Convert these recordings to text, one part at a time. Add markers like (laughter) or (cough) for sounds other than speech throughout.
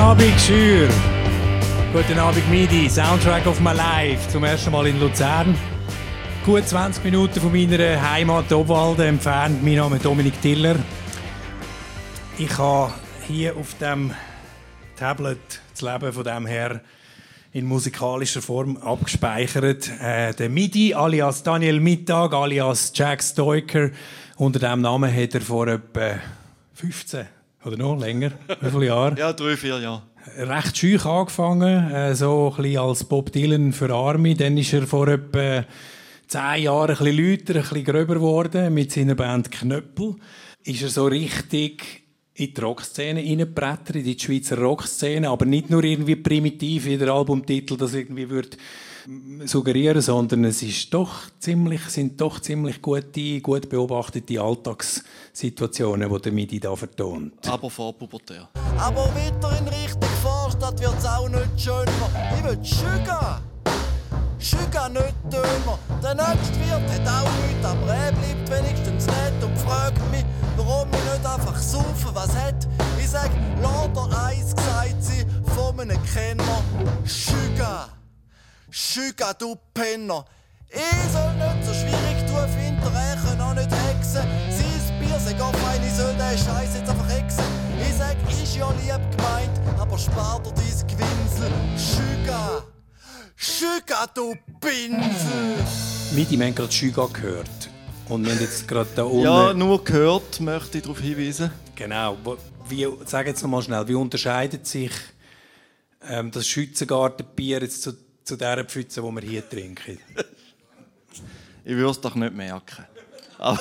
Guten Abend, Schür. Guten Abend, Midi. Soundtrack of my life. Zum ersten Mal in Luzern. Gut 20 Minuten von meiner Heimat Obwalden entfernt. Mein Name ist Dominik Tiller. Ich habe hier auf dem Tablet das Leben von dem Herr in musikalischer Form abgespeichert. Äh, der Midi alias Daniel Mittag alias Jack Stoiker. Unter diesem Namen hat er vor etwa 15 oder noch länger, wie viele Jahre? Ja, drei, vier Jahre. Recht schüch angefangen, äh, so ein bisschen als Bob Dylan für Army. Dann ist er vor etwa zehn Jahren ein bisschen lauter, ein bisschen gröber geworden mit seiner Band Knöppel. Ist er so richtig in die Rockszene reingebrettert, in die Schweizer Rockszene, aber nicht nur irgendwie primitiv, wie der Albumtitel das irgendwie würde suggerieren, sondern es ist doch ziemlich, sind doch ziemlich gute, gut beobachtete Alltagssituationen, die der Midi da vertont. Aber vorpubertär. Aber weiter in Richtung Vorstadt wird's auch nicht schöner. Ich will Schüga. Schüga nicht dümmer. Der nächste Wirt hat auch nichts, aber er bleibt wenigstens nett und fragt mich, warum ich nicht einfach saufen, was hat. Ich sag, Lader Eis gesagt sie von einem Kenner. Schüga. Schüga, du Penner. Ich soll nicht so schwierig tun, findet er können auch nicht hexen. Sein Bier, sag auf ein, ich soll den Scheiß jetzt einfach hexen. Ich sag, ist ja lieb gemeint, aber spar dir dein Gewinsel. Schüga. Schüga, du Pinsel. Midi, wir haben gerade Schüga gehört. Und wir haben jetzt gerade da unten... Ja, nur gehört, möchte ich darauf hinweisen. Genau. Wie, sag jetzt noch mal schnell, wie unterscheidet sich ähm, das Schützengartenbier jetzt zu, zu der Pfütze, die wir hier trinken? (laughs) Ich würde es doch nicht merken. Aber,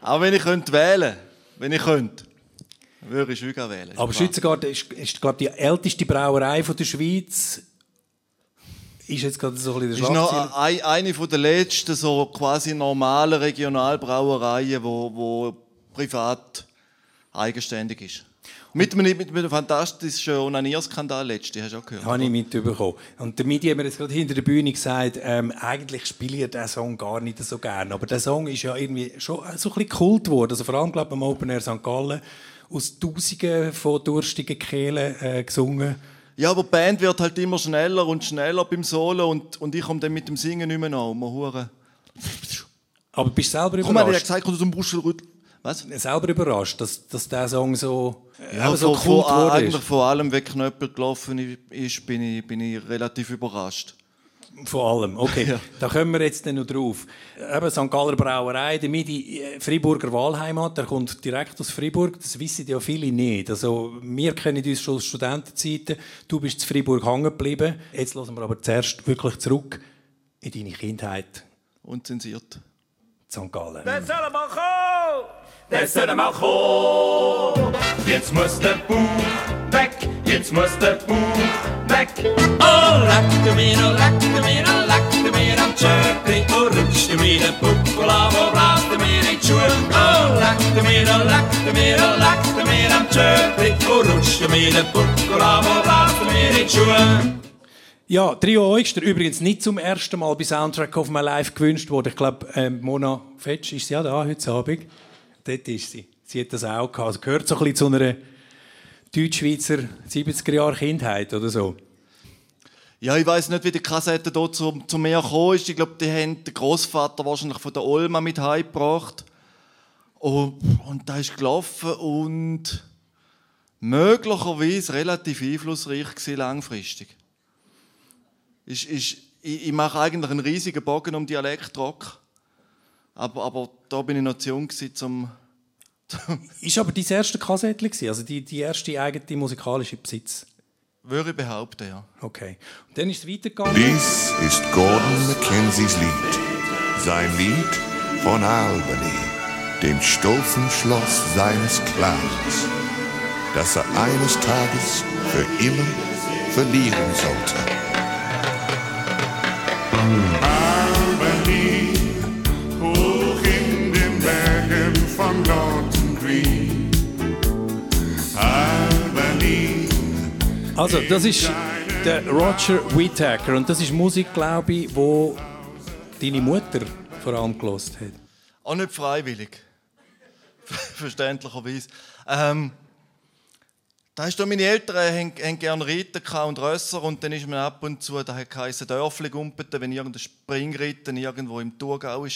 aber wenn ich könnte wählen wenn ich könnte, würde ich Schüga wählen. Aber Schützengarten ist, ist ich, die älteste Brauerei von der Schweiz. Ist jetzt gerade so ein bisschen ist der noch Schlagzeilen. ein, eine von der letzten so quasi normalen Regionalbrauereien, wo, wo privat eigenständig ist. Mit einem, mit einem fantastischen Onanierskandal letzte, hast du auch gehört? Habe ich mitbekommen. Und der Midi hat mir jetzt gerade hinter der Bühne gesagt, ähm, eigentlich spiele ich diesen Song gar nicht so gern. Aber der Song ist ja irgendwie schon so ein bisschen Kult geworden. Also vor allem, glaube ich, am Open Air St. Gallen aus Tausenden von durstigen Kehlen äh, gesungen. Ja, aber die Band wird halt immer schneller und schneller beim Solo und, und ich komme dann mit dem Singen nicht mehr nach. Man hure. Aber bist du selber Komm, hat er überrascht? gesagt, dem Buschelrüttel. Was? selber überrascht, dass, dass der Song so, Ja, so von, Kult von, eigentlich ist. von allem, wie Knöppel gelaufen ist, bin ich, bin ich relativ überrascht. Von allem, okay. (laughs) Ja. Da kommen wir jetzt dann noch drauf. Eben St. Galler Brauerei, der Midi, äh, Freiburger Wahlheimat, der kommt direkt aus Freiburg. Das wissen ja viele nicht. Also, wir kennen uns schon aus Studentenzeiten. Du bist zu Freiburg hängen geblieben. Jetzt hören wir aber zuerst wirklich zurück in deine Kindheit. Unzensiert. St. Gallen. Der soll mal kommen! Der soll mal kommen! Jetzt muss der Buch weg! Jetzt muss der Buch weg! Oh, leck mir, oh, leck mir, oh, leck mir am Tschöpri! Oh, rutscht mir Buckel an, wo blast mir in die Schuhe? Oh, leck mir, oh, leck mir, oh, leck mir am Tschöpri! Oh, rutscht mir Buckel an, wo blast mir in die Schuhe? Ja, Trio Eugster, übrigens nicht zum ersten Mal bei Soundtrack of My Life gewünscht worden. Ich glaube, ähm, Mona Fetsch ist ja da heute Abend. Dort ist sie. Sie hat das auch gehabt. Also gehört so ein bisschen zu einer Deutschschweizer 70er Jahre Kindheit oder so. Ja, ich weiß nicht, wie die Kassette hier zu, zu mir gekommen ist. Ich glaube, die haben den Großvater wahrscheinlich von der Olma mit heimgebracht. Und, und da ist gelaufen und möglicherweise relativ einflussreich gewesen, langfristig. Ist, ist, ich, ich mache eigentlich einen riesigen Bogen um Dialektrock. Aber, aber da bin ich noch zu jung gewesen, zum, Ist aber dein erste Kassette gewesen, also die, die erste eigene musikalische Besitz. würde ich behaupten, ja. Okay. Und dann ist es weitergegangen. Dies ist Gordon Mackenzies Lied. Sein Lied von Albany, dem stolzen Schloss seines Clans, das er eines Tages für immer verlieren sollte. Also, das ist der Roger Whittaker und das ist Musik, glaube ich, wo deine Mutter vor allem gelost hat. Auch nicht freiwillig. (laughs) Verständlicherweise. Ähm, Da du meine Eltern haben, haben gerne Reiter und Rösser und dann ist man ab und zu, da heisst Dörfli gumpeten, wenn irgendein Springritten irgendwo im Thurgau war.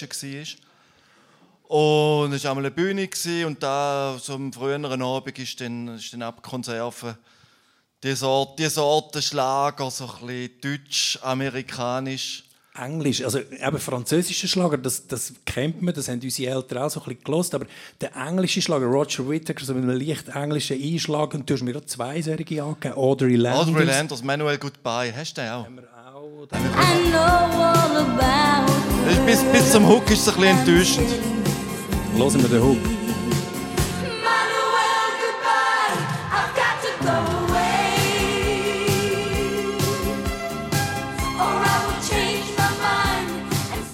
Und es war einmal eine Bühne und da, so am früheren Abend, ist dann, ist dann ab die Sorte, die Sorte Schlager, so ein bisschen deutsch-amerikanisch. Englisch, also eben französischer Schlager, das, das kennt man, das haben unsere Eltern auch so ein bisschen gelost, aber der englische Schlager, Roger Whittaker, so mit einem leicht englischen Einschlag, und du hast mir auch zwei solche angegeben, Audrey Landers. Audrey Landers, Manuel Goodbye, hast du den auch? Haben wir auch. I know all about Bis, bis zum Hook ist es ein bisschen enttäuschend. Hören wir den Hook. Manuel, goodbye. I've got to go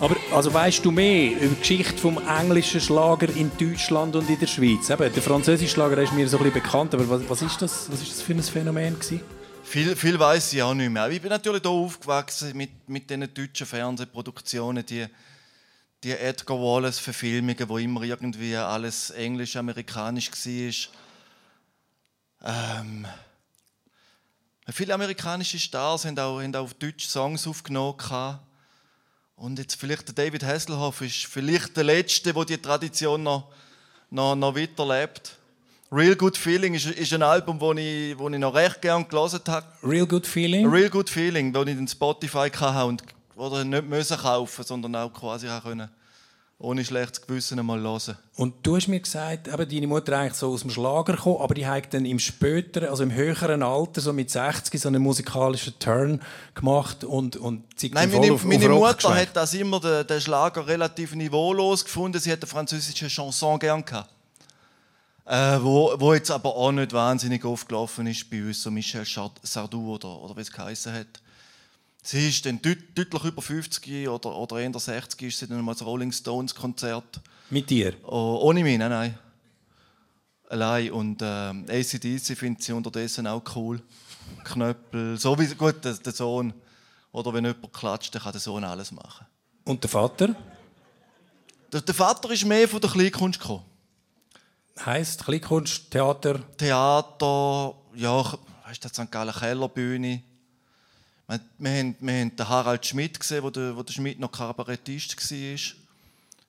Aber also weißt du mehr über die Geschichte vom englischen Schlager in Deutschland und in der Schweiz? Eben, der französische Schlager ist mir so ein bisschen bekannt, aber was, was ist das? Was ist das für ein Phänomen gewesen? Viel, viel weiß ich auch nicht mehr. Ich bin natürlich hier aufgewachsen mit, mit diesen deutschen Fernsehproduktionen, die, die Edgar Wallace-Verfilmungen, wo immer irgendwie alles englisch-amerikanisch war. Ähm, viele amerikanische Stars haben auch, haben auch auf Deutsch Songs aufgenommen. Und jetzt vielleicht der David Hasselhoff ist vielleicht der Letzte, der die Tradition noch, noch, noch weiterlebt. Real Good Feeling ist, ist ein Album, das ich, wo ich noch recht gerne gelesen habe. Real Good Feeling? Real Good Feeling, wo ich den Spotify hatte und oder nicht müssen kaufen, sondern auch quasi können, ohne schlechtes Gewissen einmal hören. Und du hast mir gesagt, eben deine Mutter eigentlich so aus dem Schlager gekommen, aber die hat dann im späteren, also im höheren Alter, so mit 60, so einen musikalischen Turn gemacht und, und sie Nein, voll meine, auf, meine auf Mutter geschwenkt. hat das immer den, den Schlager relativ niveaulos gefunden. Sie hat eine französische Chanson gern gehabt. Äh, wo, wo jetzt aber auch nicht wahnsinnig oft gelaufen ist bei uns, so Michel Sardou oder, oder wie es geheißen hat. Sie ist dann deut deutlich über 50 oder, oder eher 60 ist sie dann mal das Rolling Stones Konzert. Mit dir? Oh, ohne mich, nein, nein. Allein. Und ähm, ACDC findet sie unterdessen auch cool. Knöppel. So wie, gut, der, der Sohn. Oder wenn jemand klatscht, dann kann der Sohn alles machen. Und der Vater? Der, der Vater ist mehr von der Kleinkunst gekommen. Heißt Kleinkunst, Theater. Theater, ja, weißt du, St. Gallen Kellerbühne. Wir, wir, haben, wir haben den Harald Schmidt gesehen, wo der, wo der Schmidt noch Kabarettist war.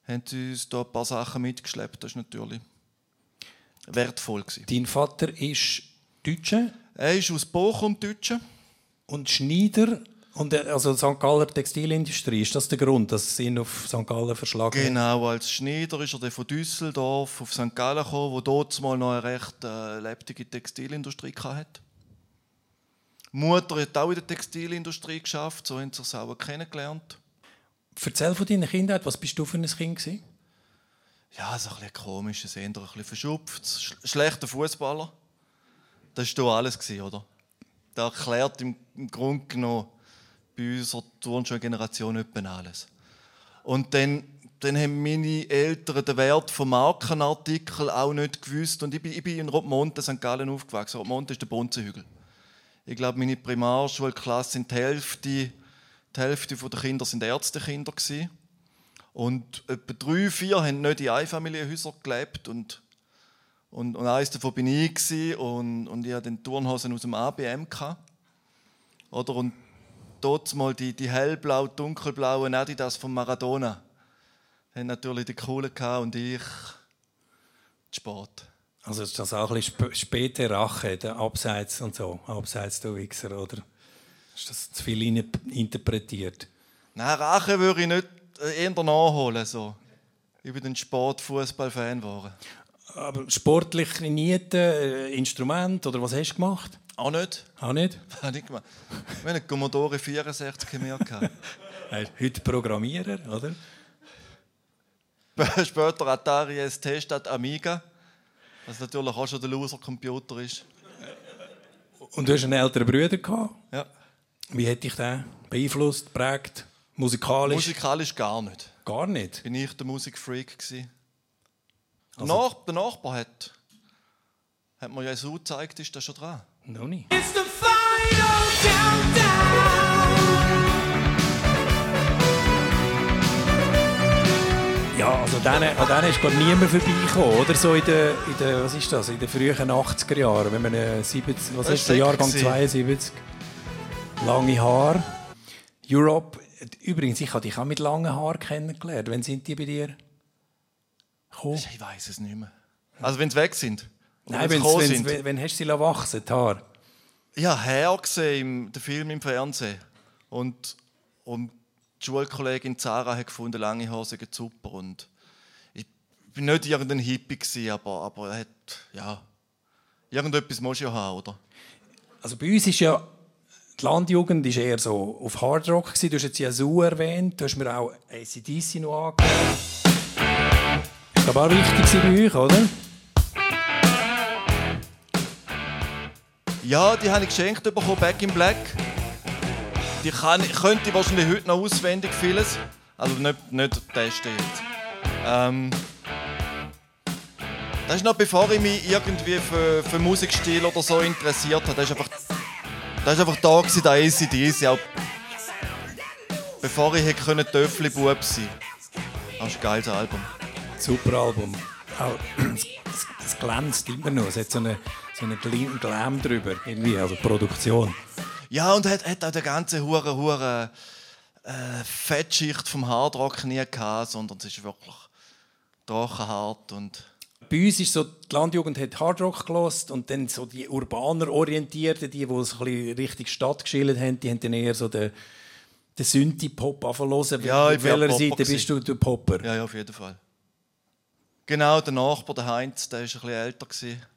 Haben sie uns da ein paar Sachen mitgeschleppt. Das war natürlich wertvoll. Gewesen. Dein Vater ist Deutscher Er ist aus Bochum, Deutscher. und Schneider. Und äh, also St. Galler Textilindustrie, ist das der Grund, dass sie ihn auf St. Gallen verschlagen haben? Genau, als Schneider ist er von Düsseldorf auf St. Gallen gekommen, wo dort mal noch eine recht äh, lebendige Textilindustrie hatte. Die Mutter hat auch in der Textilindustrie geschafft, so haben sie sich auch kennengelernt. Erzähl von deiner Kindheit, was bist du für ein Kind gewesen? Ja, so ein bisschen komisches, eher ein bisschen verschupft, sch schlechter Fußballer. Das war alles, oder? Das erklärt im, Grunde genommen bei unserer Turnschulgeneration etwa alles. Und dann, dann haben meine Eltern den Wert von Markenartikeln auch nicht gewusst. Und ich bin, ich bin in Rotmonte, St. Gallen, aufgewachsen. Rotmonte ist der Bonzenhügel. Ich glaube, meine Primarschulklasse sind die Hälfte, die Hälfte der Kinder sind Ärztekinder gewesen. Und etwa drei, vier haben nicht in Einfamilienhäusern gelebt. Und, und, und eines davon bin ich. Gewesen. Und, und ich hatte den Turnhosen aus dem ABM. Oder? Und dort mal die, die hellblau, dunkelblauen Adidas von Maradona. Haben natürlich die coolen gehabt und ich Sport. Also ist das auch ein bisschen sp späte Rache, der Abseits und so, Abseits du Wichser, oder? Ist das zu viel in interpretiert? Nein, Rache würde ich nicht äh, eher nachholen. So. Ich bin ein Sport-Fußball-Fan geworden. Aber sportlich trainierte äh, Instrument oder was hast du gemacht? Auch nicht. Auch nicht? (laughs) Habe ich gemacht. Wir haben Commodore 64 mehr gehabt. (laughs) Heute Programmierer, oder? (laughs) Später Atari ST statt Amiga. Was natürlich auch schon der Loser-Computer ist. Und du hast einen älteren Bruder gehabt. Ja. Wie hat dich der beeinflusst, geprägt, musikalisch? Musikalisch gar nicht. Gar nicht. Bin ich der Musikfreak gewesen. Der, Also- Nach der Nachbar hat, hat mir ja so gezeigt, ist das schon dran. Noch nicht. It's the final countdown. Ja, also denen, an denen ist gar niemand vorbeigekommen, oder? So in den, in den, was ist das, in den frühen 80er Jahren, wenn man äh, 70, was Das ist der Jahrgang gewesen. 72? Lange Haare. Europe. Übrigens, ich habe dich auch mit langen Haaren kennengelernt. Wann sind die bei dir gekommen? Ich weiß es nicht mehr. Also wenn sie weg sind? Nein, wenn sie sind? wenn, wenn hast du sie wachsen, die Haare? Ich habe Herr gesehen, im, den Film im Fernsehen. Und, und die Schulkollegin Zara hat gefunden, lange Haare seien super. Und ich bin nicht irgendein Hippie, gewesen, aber, aber er hat, ja, irgendetwas muss ich ja haben, oder? Also bei uns ist ja die Landjugend ist eher so auf Hardrock. Du hast jetzt Yazoo erwähnt, du hast mir auch ACDC noch aber auch wichtig gewesen bei euch, oder? Ja, die habe ich geschenkt bekommen, Back in Black. Die kann, könnte ich wahrscheinlich heute noch auswendig vieles. Also nicht, nicht testen jetzt. Ähm, das ist noch bevor ich mich irgendwie für, für Musikstil oder so interessiert habe. Das ist einfach, das ist einfach da gewesen, der ACDC. Auch bevor ich hätte können Töffli-Bub sein Das ist ein geiles Album. Super Album. Auch, es, es glänzt immer noch. Es hat so einen so eine Glam drüber, irgendwie, also Produktion. Ja, und hat, hat auch die ganze hure hure äh, Fettschicht vom Hardrock nie gehabt, sondern es ist wirklich drachenhart und Bei uns ist so, die Landjugend hat Hardrock gelost und dann so die urbaner orientierten, die, die es ein bisschen richtig Stadt geschildert haben, die haben dann eher so den, den Synthie-Pop anfangen. Ja, ich Auf welcher Seite bist du, du Popper? ja, ja, auf jeden Fall. Genau, der Nachbar, der Heinz, der war ein bisschen älter. Gewesen.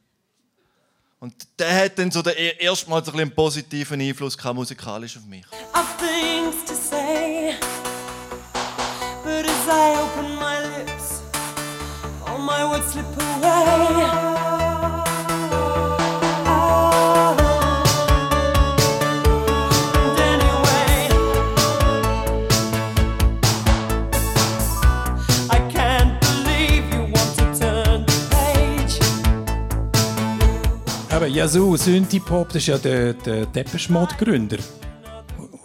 Und der hat dann so den, e- erstmals ein einen positiven Einfluss gehabt, musikalisch auf mich. I've things to say, but as I open my lips, all my words slip away. Eben, Yazoo, Synthie-Pop, das ist ja der, der Depeche Mode-Gründer.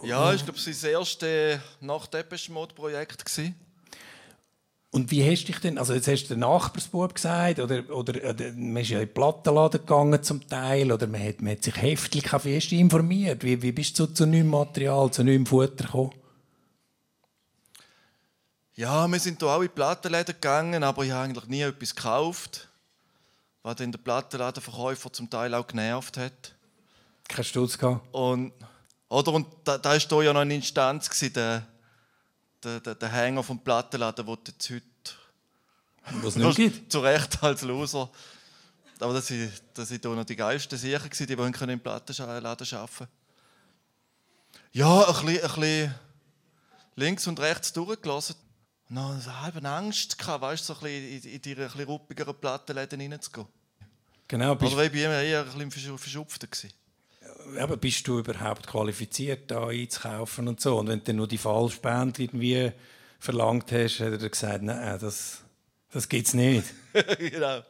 Ja, ich glaube, es war das erste nach Depeche Mode Projekt. gewesen. Und wie hast du dich denn, also jetzt hast du den Nachbarsbub gesagt, oder, oder, oder man ist ja in den Plattenladen gegangen zum Teil, oder man hat, man hat sich heftig, dich informiert? Wie, wie bist du zu, zu neuem Material, zu neuem Futter gekommen? Ja, wir sind hier auch in die Plattenläden gegangen, aber ich habe eigentlich nie etwas gekauft, was dann der Plattenladenverkäufer zum Teil auch genervt hat. Kein Stutz gehabt? Und, oder, und da, da ist hier ja noch eine Instanz, gewesen, der, der, der, der Hänger vom Plattenladen, den jetzt heute Was nicht gibt? (laughs) zu Recht als Loser. Aber das sind, hier noch die geilsten sicher die wollen können im Plattenladen arbeiten Ja, ein bisschen, ein bisschen links und rechts durchgelassen. Noch eine halbe Angst gehabt, weißt du, so ein bisschen in, in die ein bisschen ruppigeren Plattenläden reinzugehen. Genau, bist, Oder ich war eher ein bisschen verschu- verschupfter. gewesen. eben, bist du überhaupt qualifiziert, da einzukaufen und so? Und wenn du nur die falsche Band irgendwie verlangt hast, hat er dir gesagt, nein, das, das gibt's nicht. (laughs) genau.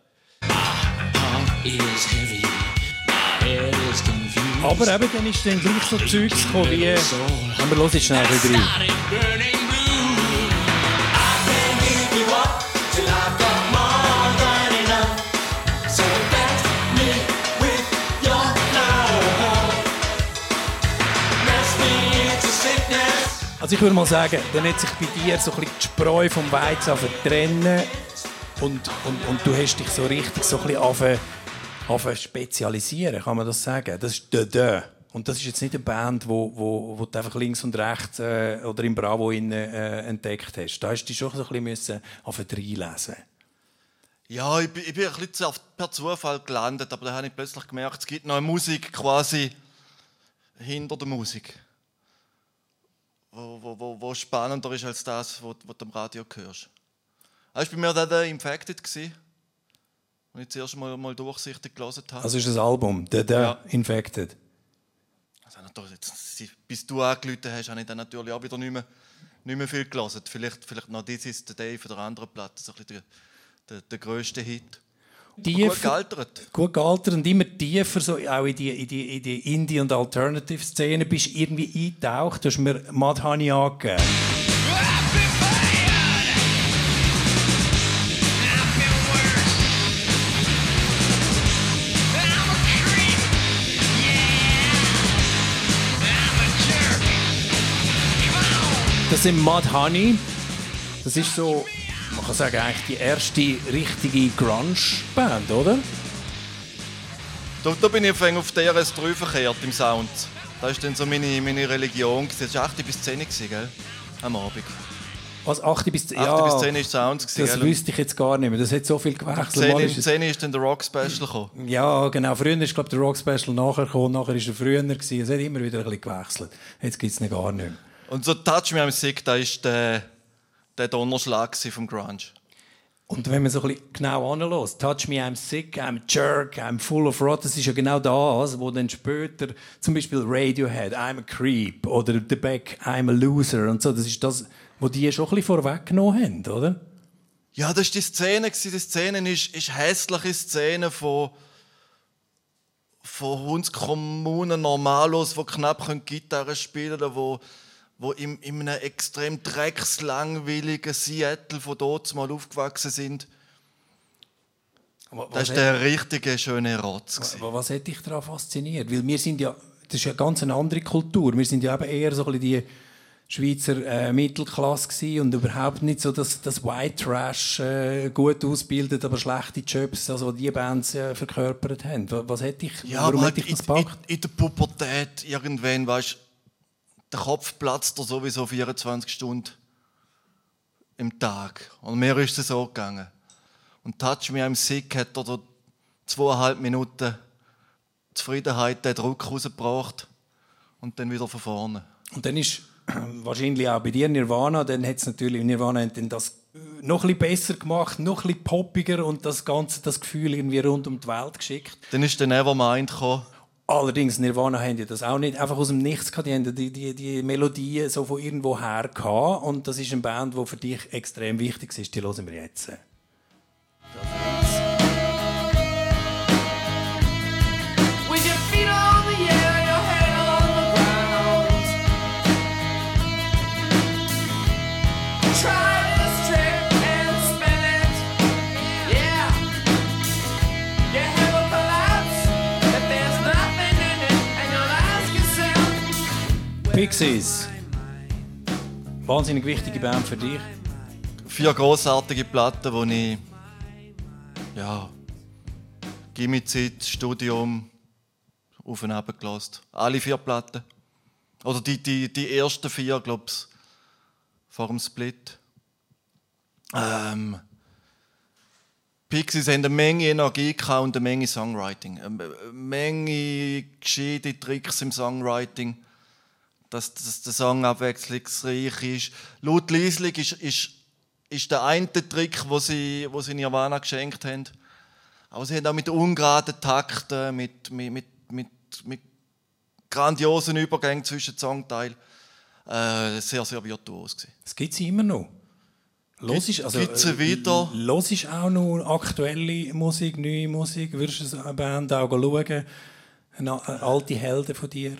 Aber eben, dann ist dann gleich so Zeugs gekommen wie... Aber hören jetzt schnell bisschen rein. Also ich würde mal sagen, dann hat sich bei dir so ein bisschen die Spreu vom Weizen trennen und, und, und du hast dich so richtig so ein bisschen angefangen spezialisieren, kann man das sagen? Das ist «De De». Und das ist jetzt nicht eine Band, wo, wo, wo du einfach links und rechts äh, oder im Bravo innen, äh, entdeckt hast. Da hast du dich schon so ein bisschen anfangen reinlesen. Ja, ich bin, ich bin ein bisschen auf- per Zufall gelandet, aber da habe ich plötzlich gemerkt, es gibt noch eine Musik quasi hinter der Musik. Wo, wo, wo, wo spannender ist als das, was du am Radio hörst. Das war bei mir der, der Infected, gewesen, den ich zuerst mal, mal durchsichtig gelesen habe. Also ist das Album «De De» Ja. «Infected». Also, natürlich, jetzt, bis du angerufen hast, habe ich dann natürlich auch wieder nicht mehr, nicht mehr viel gelesen. Vielleicht, vielleicht noch «This is the Day» von der anderen Platte, so ein bisschen der, der, der grösste Hit tiefer, gut gealtert. Gut gealtert und immer tiefer so auch in die, in die, in die Indie- und Alternative-Szene bist irgendwie eingetaucht. Du hast mir Madhani angegeben. Das sind Mad Honey. Das ist so man kann sagen, eigentlich die erste richtige Grunge-Band, oder? Da, da bin ich auf, auf DRS3 verkehrt im Sound. Das war dann so meine, meine Religion. Das war 8 bis 10 gewesen, gell? am Abend. Was, 8 bis 10? 8 bis 10 war Sound. gewesen, Das gell? wüsste ich jetzt gar nicht mehr. Das hat so viel gewechselt. Mal 10, ist es- 10 ist dann der Rock Special gekommen. Ja, genau. Früher ist, glaube der Rock Special nachher gekommen, nachher ist er früher gewesen. Es hat immer wieder ein bisschen gewechselt. Jetzt gibt es ihn gar nicht mehr. Und so Touch Me I'm Sick, da ist der, der Donnerschlag vom Grunge. Und wenn man so ein bisschen genau anlässt, Touch Me, I'm Sick, I'm Jerk, I'm Full of Rot, das ist ja genau das, wo dann später zum Beispiel Radiohead, I'm a Creep oder The Beck, I'm a Loser und so, das ist das, wo die schon ein bisschen vorweggenommen haben, oder? Ja, das war die Szene. Die Szene ist, ist hässliche Szene von, von Hundskommunen Normalos, die knapp Gitarre spielen können, wo, wo in, in einem extrem dreckslangweiligen Seattle von dort mal aufgewachsen sind. Das war der richtige schöne Rotz. gewesen. Aber was hat dich daran fasziniert? Weil wir sind ja, das ist ja ganz eine andere Kultur. Wir sind ja eben eher so ein bisschen die Schweizer äh, Mittelklasse gewesen und überhaupt nicht so das, das White Trash äh, gut ausbildet, aber schlechte Jobs, also die Bands äh, verkörpert haben. Was, was hat dich, Ja, warum hat dich in, das in, gepackt? in der Pubertät irgendwann, weißt der Kopf platzt dir sowieso 24 Stunden im Tag. Und mir ist es so gegangen. Und Touch Me I'm Sick hat er da zweieinhalb Minuten Zufriedenheit, den Druck rausgebracht und dann wieder von vorne. Und dann ist wahrscheinlich auch bei dir Nirvana, dann hat es natürlich Nirvana hat dann das äh, noch ein bisschen besser gemacht, noch ein bisschen poppiger und das ganze das Gefühl irgendwie rund um die Welt geschickt. Dann ist der Nevermind gekommen. Allerdings, Nirvana haben das auch nicht einfach aus dem Nichts. Die haben die, die, die Melodien so von irgendwo her gehabt. Und das ist eine Band, die für dich extrem wichtig ist. Die hören wir jetzt. With Pixies. Wahnsinnig wichtige Band für dich. Vier großartige Platten, die ich ja, Gimmizeit, Studium auf und ab. Alle vier Platten. Oder die, die, die ersten vier, glaube ich, vor dem Split. Ähm, Pixies haben eine Menge Energie und eine Menge Songwriting. Eine Menge gescheite Tricks im Songwriting, dass, dass der Song abwechslungsreich ist. Laut Liesling ist, ist, ist der eine Trick, wo sie, wo sie Nirvana geschenkt haben. Aber sie haben auch mit ungeraden Takten, mit, mit, mit, mit, mit grandiosen Übergängen zwischen Songteilen äh, sehr, sehr virtuos gewesen. Das gibt es immer noch. Los ist, also, sie wieder? Los ist auch noch aktuelle Musik, neue Musik. Würdest du eine Band auch schauen? Eine, eine alte Helden von dir?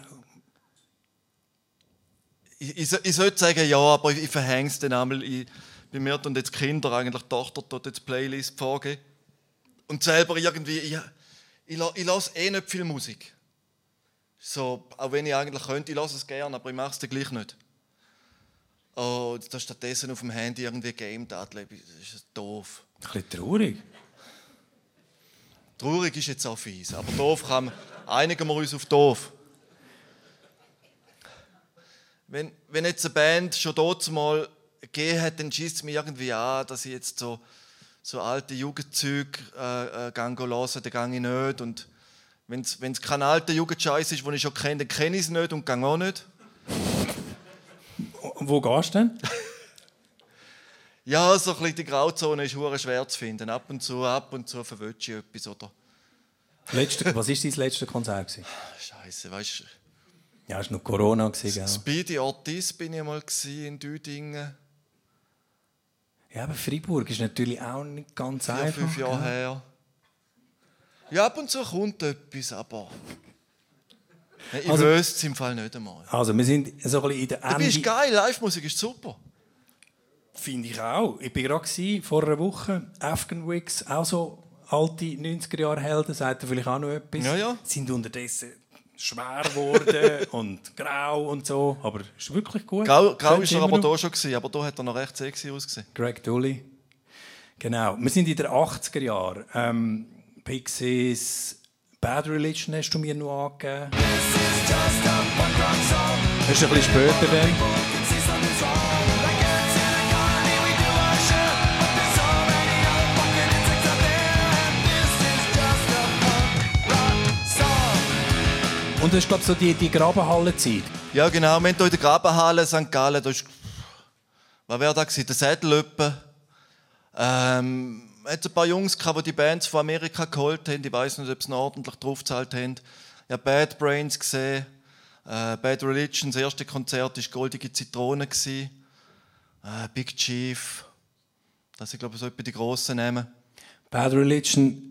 Ich, ich, ich sollte sagen, ja, aber ich, ich verhänge es dann einmal. Ich, bei mir tun jetzt Kinder, eigentlich die Tochter, dort jetzt Playlist vorgeben. Und selber irgendwie, ich, ich, ich lasse eh nicht viel Musik. So, auch wenn ich eigentlich könnte, ich lasse es gerne, aber ich mache es dann gleich nicht. Oh, da stattdessen auf dem Handy irgendwie Game Daten, das ist doof. Ein bisschen traurig. Traurig ist jetzt auch fies, aber doof kann einigen wir uns auf doof. Wenn, wenn jetzt eine Band schon dort mal gegeben hat, dann schießt es mir irgendwie an, dass ich jetzt so, so alte Jugendzüge äh, äh, gang hören, dann gehe ich nicht. Und wenn es kein alter Jugendscheiß ist, den ich schon kenne, dann kenne ich es nicht und gehe auch nicht. Wo gehst du denn? Ja, so ein bisschen die Grauzone ist hure schwer zu finden. Ab und zu, ab und zu verwünsche ich etwas oder Letzte, was war dein letztes Konzert? Gewesen? Scheiße, weißt du. Ja, es war noch Corona. Gewesen? Speedy Ortiz bin ich mal in Düdingen, Ja, aber Freiburg ist natürlich auch nicht ganz vier, einfach. fünf Jahre gell? her. Ja, ab und zu kommt etwas, aber Nein, ich Also- wüsste es im Fall nicht einmal. Also, wir sind so ein bisschen in der Du bist Ende. geil, Live-Musik ist super. Finde ich auch. Ich war gerade vor einer Woche. Afghan Wigs, auch so alte 90er-Jahre-Helden, sagt er vielleicht auch noch etwas. Ja, ja. Sind unterdessen schwer geworden (laughs) und grau und so. Aber ist wirklich gut. Grau, grau ist er aber noch. da schon gewesen, aber da hat er noch recht sexy ausgesehen. Greg Dully. Genau. Wir sind in den 80er Jahren. Ähm, Pixies, Bad Religion hast du mir noch angegeben. Das ist ein bisschen später dann. Und das ist, glaube ich, so die, die Grabenhalle-Zeit. Ja, genau. Wir haben hier in der Grabenhalle St. Gallen, da ist, was wäre da gewesen? Der Sädelöppe. Ähm, hat ein paar Jungs gehabt, die die Bands von Amerika geholt haben. Ich weiß nicht, ob sie noch ordentlich draufgezahlt haben. Ich habe Bad Brains gesehen. Äh, Bad Religion, das erste Konzert war Goldige Zitrone. gewesen. Äh, Big Chief. Das sind, glaube ich, so etwa die grossen Namen. Bad Religion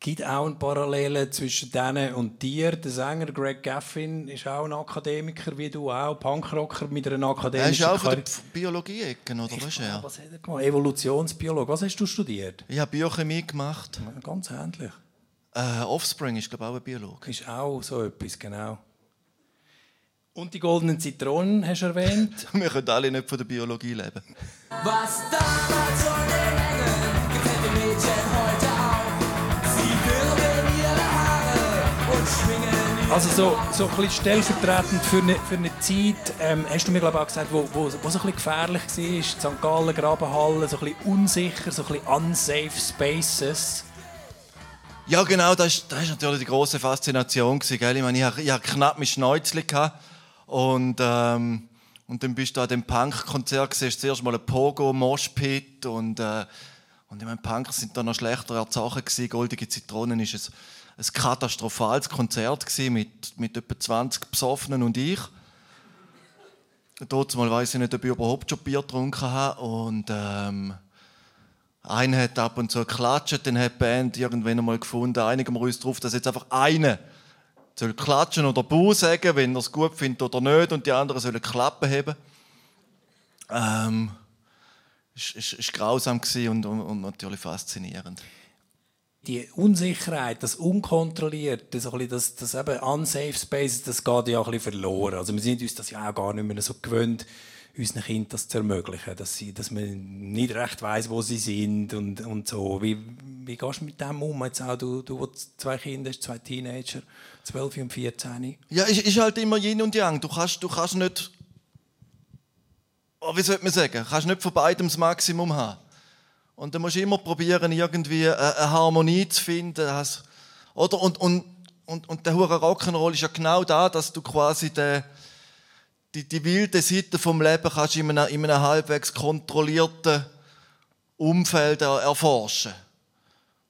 gibt auch eine Parallele zwischen denen und dir. Der Sänger Greg Gaffin ist auch ein Akademiker, wie du auch, Punkrocker mit einer Er ist akademischen ja auch von der. Biologie-Ecke, oder? Was ist er? Was hat er gemacht? Evolutionsbiolog. Was hast du studiert? Ich habe Biochemie gemacht. Ja, Ganz ähnlich. Äh, Offspring ist, glaube ich, auch ein Biologe. Ist auch so etwas, genau. Und die goldenen Zitronen hast du erwähnt. (laughs) Wir können alle nicht von der Biologie leben. Was damals so hängen, gefällt Also so, so ein bisschen stellvertretend für eine, für eine Zeit, ähm, hast du mir glaube auch gesagt, wo, wo, wo so ein bisschen gefährlich war, die St. Gallen, Grabenhalle, so ein bisschen unsicher, so ein bisschen unsafe Spaces. Ja, genau, das ist natürlich die große Faszination. Gewesen, gell? Ich, meine, ich, hatte- hatte knapp Schnäuzchen gehabt und, ähm, und dann bist du an dem Punk-Konzert, siehst zuerst mal ein Pogo, Moshpit und, äh, und ich meine, Punks sind da noch schlechter erzogen gewesen. Goldige Zitronen ist ein, ein katastrophales Konzert mit, mit etwa 20 Besoffenen und ich. Dort weiß ich nicht, ob ich überhaupt schon Bier getrunken habe und ähm, einer hat ab und zu geklatscht, dann hat die Band irgendwann einmal gefunden, einigen wir uns darauf, dass jetzt einfach einer soll klatschen oder Bu sagen, wenn er es gut findet oder nicht, und die anderen sollen Klappen haben. Ähm, ist, ist grausam und, und, und natürlich faszinierend. Die Unsicherheit, das Unkontrollierte, so das, das eben unsafe Spaces, das geht ja ein bisschen verloren. Also wir sind uns das ja auch gar nicht mehr so gewöhnt, unseren Kindern das zu ermöglichen, dass, sie, dass man nicht recht weiß, wo sie sind und, und so. Wie, wie gehst du mit dem um? Jetzt auch du, du, zwei Kinder hast, zwei Teenager, 12 und 14. Ja, ist, ist halt immer Yin und Yang. Du kannst, du kannst nicht, oh, wie soll man sagen, kannst nicht von beidem das Maximum haben. Und dann musst du immer probieren, irgendwie eine, Harmonie zu finden. Oder? Und, und, und, und der hure Rock'n'Roll ist ja genau da, dass du quasi den, die, die wilde Seite vom Leben kannst in einem, in einem halbwegs kontrollierten Umfeld er, erforschen.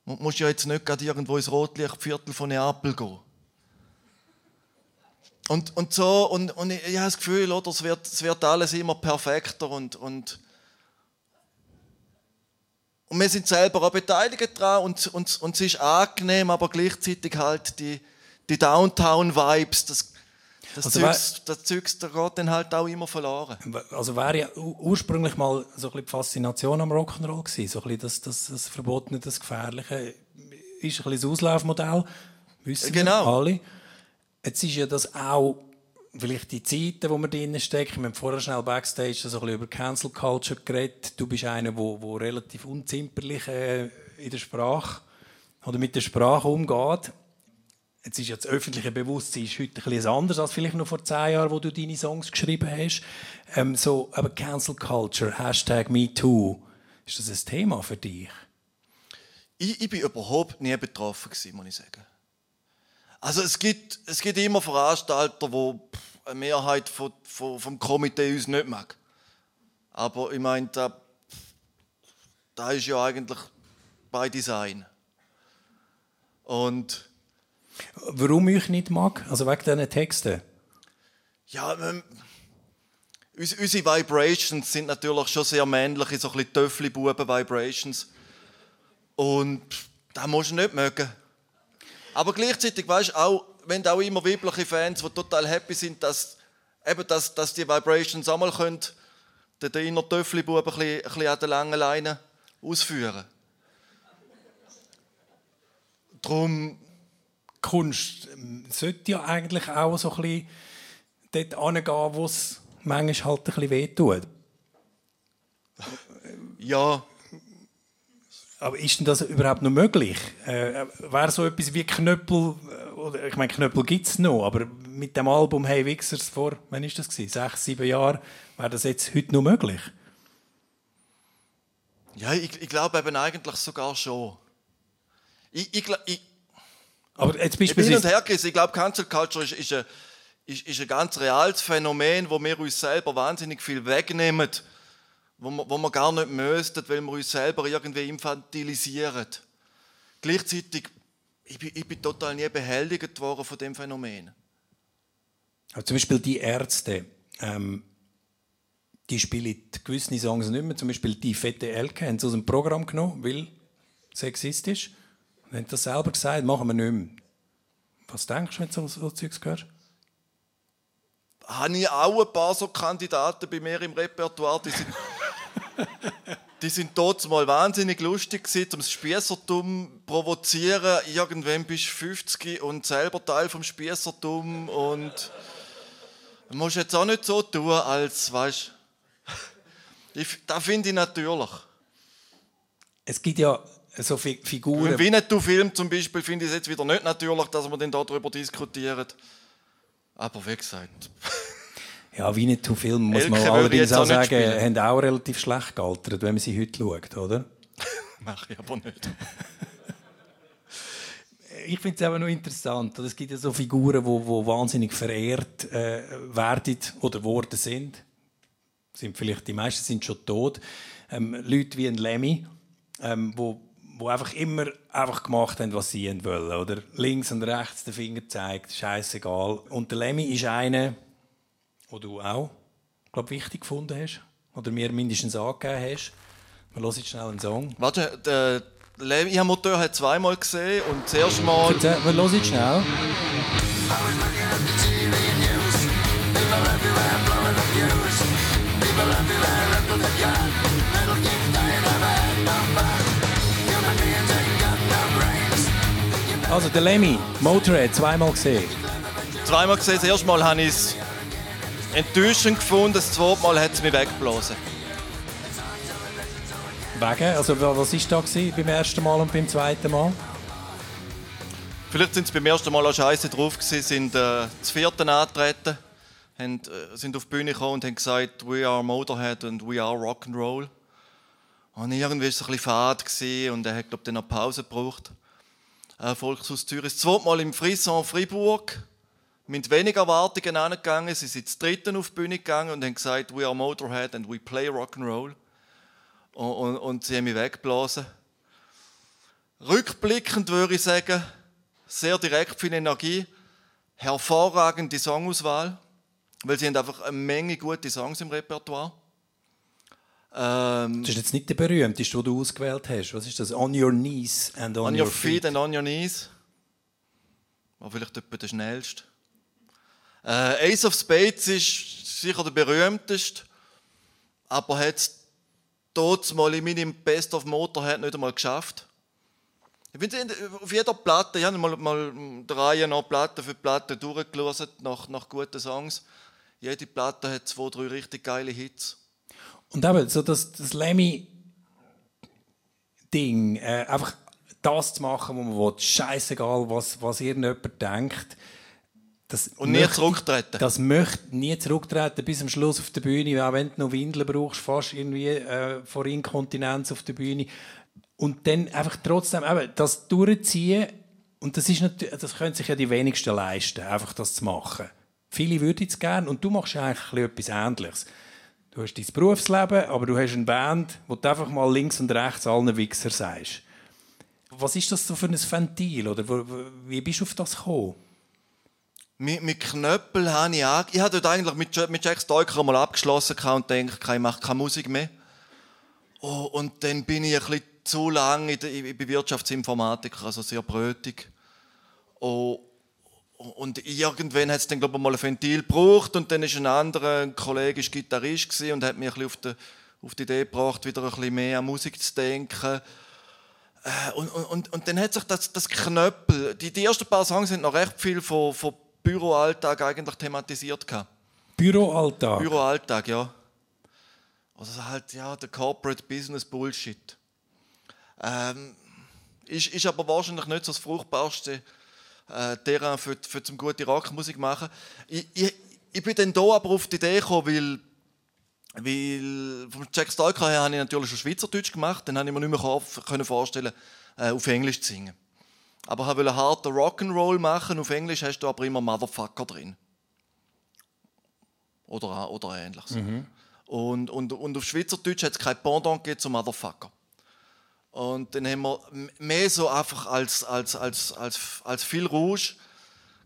Du musst ja jetzt nicht gerade irgendwo ins Rotlichtviertel von Neapel gehen. Und, und so, und, und ich, ich habe das Gefühl, oder, es, wird, es wird alles immer perfekter und, und, und wir sind selber auch beteiligt daran und, und, und es ist angenehm, aber gleichzeitig halt die, die Downtown-Vibes, das, das, Also Zeugs, das Zeugs, da geht dann halt auch immer verloren. Also wäre ja ursprünglich mal so ein bisschen die Faszination am Rock'n'Roll gewesen, so ein bisschen das, das, das Verbotene, das Gefährliche, ist ein bisschen das Auslaufmodell, wissen Genau. wir alle. Jetzt ist ja das auch vielleicht die Zeiten, wo wir drinnen stecken. Wir haben vorher schnell Backstage so ein über Cancel Culture geredet. Du bist einer, wo, wo relativ unzimperlich äh, in der Sprache oder mit der Sprache umgeht. Jetzt ist ja das öffentliche Bewusstsein ist heute bisschen anders als vielleicht noch vor zehn Jahren, wo du deine Songs geschrieben hast. Ähm, so, aber Cancel Culture, Hashtag MeToo, ist das ein Thema für dich? Ich, ich bin überhaupt nie betroffen muss ich sagen. Also es gibt, es gibt immer Veranstalter, wo eine Mehrheit von, von, vom Komitee uns nicht mag. Aber ich meine, da, da ist ja eigentlich bei Design. Und Warum ich nicht mag? Also wegen diesen Texten. ja, ähm, uns- unsere Vibrations sind natürlich schon sehr männliche, so ein bisschen Töffli-Buben-Vibrations. Und das musst du nicht mögen. Aber gleichzeitig weißt du auch, wenn du auch immer weibliche Fans, die total happy sind, dass, eben, dass, dass die Vibrations auch mal können, den, den inneren Töffli-Buben ein bisschen, ein bisschen an der langen Leine ausführen. Darum Kunst ähm, sollte ja eigentlich auch so ein bisschen dort hingehen, wo es manchmal halt ein bisschen wehtut. Ja, Aber ist denn das überhaupt noch möglich? Äh, Wäre so etwas wie Knöppel, äh, oder ich meine, Knöppel gibt es noch, aber mit dem Album Hey Wixers vor, wann ist das gewesen? Sechs, sieben Jahren, wäre das jetzt heute noch möglich? ja ich, ich glaube eben eigentlich sogar schon. Ich, ich, ich, Aber jetzt ich bin hin und her gerissen. Ich glaube, Cancel Culture ist, ist, ein, ist, ist ein ganz reales Phänomen, wo wir uns selber wahnsinnig viel wegnehmen, wo wir, wo wir gar nicht müssten, weil wir uns selber irgendwie infantilisieren. Gleichzeitig, ich bin, ich bin total nie behelligt worden von dem Phänomen. aber zum Beispiel die Ärzte, ähm, die spielen gewisse Songs nicht mehr, zum Beispiel die fette Elke haben sie aus dem Programm genommen, weil sexistisch. Und haben das selber gesagt, machen wir nicht mehr. Was denkst du, wenn du so, so Zeugs hörst? habe ich auch ein paar so Kandidaten bei mir im Repertoire, die sind, (laughs) die sind dort mal wahnsinnig lustig gewesen, um das Spießertum provozieren. Irgendwann bist du 50 und selber Teil vom Spießertum und musst jetzt auch nicht so tun, als, weißt (laughs) ich, das finde ich natürlich. Es gibt ja so Fi- Figuren. Im Winnetou-Film zum Beispiel finde ich es jetzt wieder nicht natürlich, dass wir dann darüber diskutieren. Aber wie gesagt, Ja, Winnetou-Filme, muss Elke man allerdings auch auch nicht sagen, spielen. haben auch relativ schlecht gealtert, wenn man sie heute schaut, oder? (laughs) mache ich aber nicht. (laughs) Ich finde es aber noch interessant. Es gibt ja so Figuren, die wo, wo wahnsinnig verehrt äh, werden oder worden sind. sind. Vielleicht, die meisten sind schon tot. Ähm, Leute wie ein Lemmy, ähm, wo, wo einfach immer einfach gemacht haben, was sie wollen. Oder links und rechts den Finger zeigt, scheißegal. Und der Lemmy ist einer, wo du auch glaub, wichtig gefunden hast. Oder mir mindestens angegeben hast. Wir hören jetzt schnell einen Song. Warte, der Levi, Motor hat zweimal gesehen und das erste Mal. Wir hören jetzt schnell. Also der Lemmy, Motorhead, zweimal gesehen. Zweimal gesehen, das erste Mal habe ich es enttäuschend gefunden, das zweite Mal hat es mich weggeblasen. Wegen, also wa- was ist da gewesen beim ersten Mal und beim zweiten Mal? Vielleicht sind sie beim ersten Mal auch scheiße drauf gewesen, sind äh, das vierten angetreten, haben, äh, sind auf die Bühne gekommen und haben gesagt, we are Motorhead and we are Rock'n'Roll. Und irgendwie war es ein bisschen fad gewesen und er hat, glaube ich, dann eine Pause gebraucht. Äh, Volkshaus Zürich. Das zweite Mal im Frisson Fribourg. Mit weniger Erwartungen angegangen. Sie sind das dritten auf die Bühne gegangen und haben gesagt, we are Motorhead and we play Rock'n'Roll. Und, und, und sie haben mich weggeblasen. Rückblickend würde ich sagen, sehr direkt viel Energie, hervorragende Songauswahl, weil sie haben einfach eine Menge gute Songs im Repertoire. Ähm, Das ist jetzt nicht der berühmteste, den du ausgewählt hast. Was ist das? On Your Knees and On, on your feet and on your knees. War vielleicht etwa der schnellste. Äh, Ace of Spades ist sicher der berühmteste, aber hat es dort mal in meinem Best of Motorhead nicht einmal geschafft. Ich finde, auf jeder Platte, ich habe mal, mal der Reihe nach Platte für Platte durchgelesen, nach, nach guten Songs. Jede Platte hat zwei, drei richtig geile Hits. Und eben, so das, das Lemmy-Ding, äh, einfach das zu machen, was man will, scheißegal, was, was irgendjemand denkt. Das Und nie möchte- zurücktreten. Das möchte nie zurücktreten bis zum Schluss auf der Bühne, auch wenn du noch Windeln brauchst, fast irgendwie äh, vor Inkontinenz auf der Bühne. Und dann einfach trotzdem eben, das durchziehen. Und das, ist natürlich, das können sich ja die wenigsten leisten, einfach das zu machen. Viele würden es gerne und du machst eigentlich ein bisschen etwas Ähnliches. Du hast dein Berufsleben, aber du hast eine Band, wo du einfach mal links und rechts allen Wichser sagst. Was ist das so für ein Ventil? Oder wie bist du auf das gekommen? Mit, mit Knöppel habe ich auch. Ich hatte dort eigentlich mit, mit Jack Stoiker mal abgeschlossen und dachte, ich mache keine Musik mehr. Oh, und dann bin ich ein bisschen zu lange in der, ich bin Wirtschaftsinformatiker, also sehr brötig. Oh, und irgendwann hat es dann, glaube ich, mal ein Ventil gebraucht und dann ist ein anderer ein Kollege ist Gitarrist und hat mich ein bisschen auf die, auf die Idee gebracht, wieder ein bisschen mehr an Musik zu denken. Äh, und, und, und, und dann hat sich das, das Knöppel, die, die ersten paar Songs sind noch recht viel von, von Büroalltag eigentlich thematisiert gehabt. Büroalltag. Büroalltag, ja. Also halt, ja, der Corporate Business Bullshit. Ähm, ist, ist aber wahrscheinlich nicht so das fruchtbarste äh, Terrain für, für zum gute Rockmusik machen. Ich, ich, ich bin dann hier aber auf die Idee gekommen, weil, weil vom Jack Stalker her habe ich natürlich schon Schweizerdeutsch gemacht, dann habe ich mir nicht mehr können vorstellen, äh, auf Englisch zu singen. Aber ich wollte harten Rock'n'Roll machen, auf Englisch hast du aber immer Motherfucker drin. Oder, oder ähnliches. Und, und, und auf Schweizerdeutsch hat es kein Pendant gegeben zum Motherfucker. Und dann haben wir mehr so einfach als, als, als, als, als viel Rouge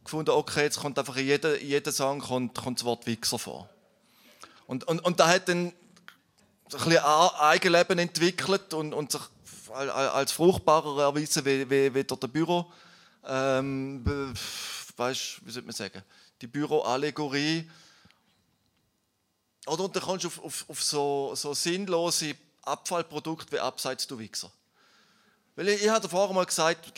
gefunden, okay, jetzt kommt einfach in jedem, in jedem Song kommt, kommt das Wort Wichser vor. Und, und, und da hat dann ein bisschen Eigenleben entwickelt und, und sich als fruchtbarer erwiesen wie, wie, wie der Büro. Ähm, weißt, wie soll man sagen? Die Büroallegorie. Oder und dann kommst du auf, auf, auf so, so sinnlose Abfallprodukte wie Abseits du Wichser. Weil ich, ich hatte vorher mal gesagt,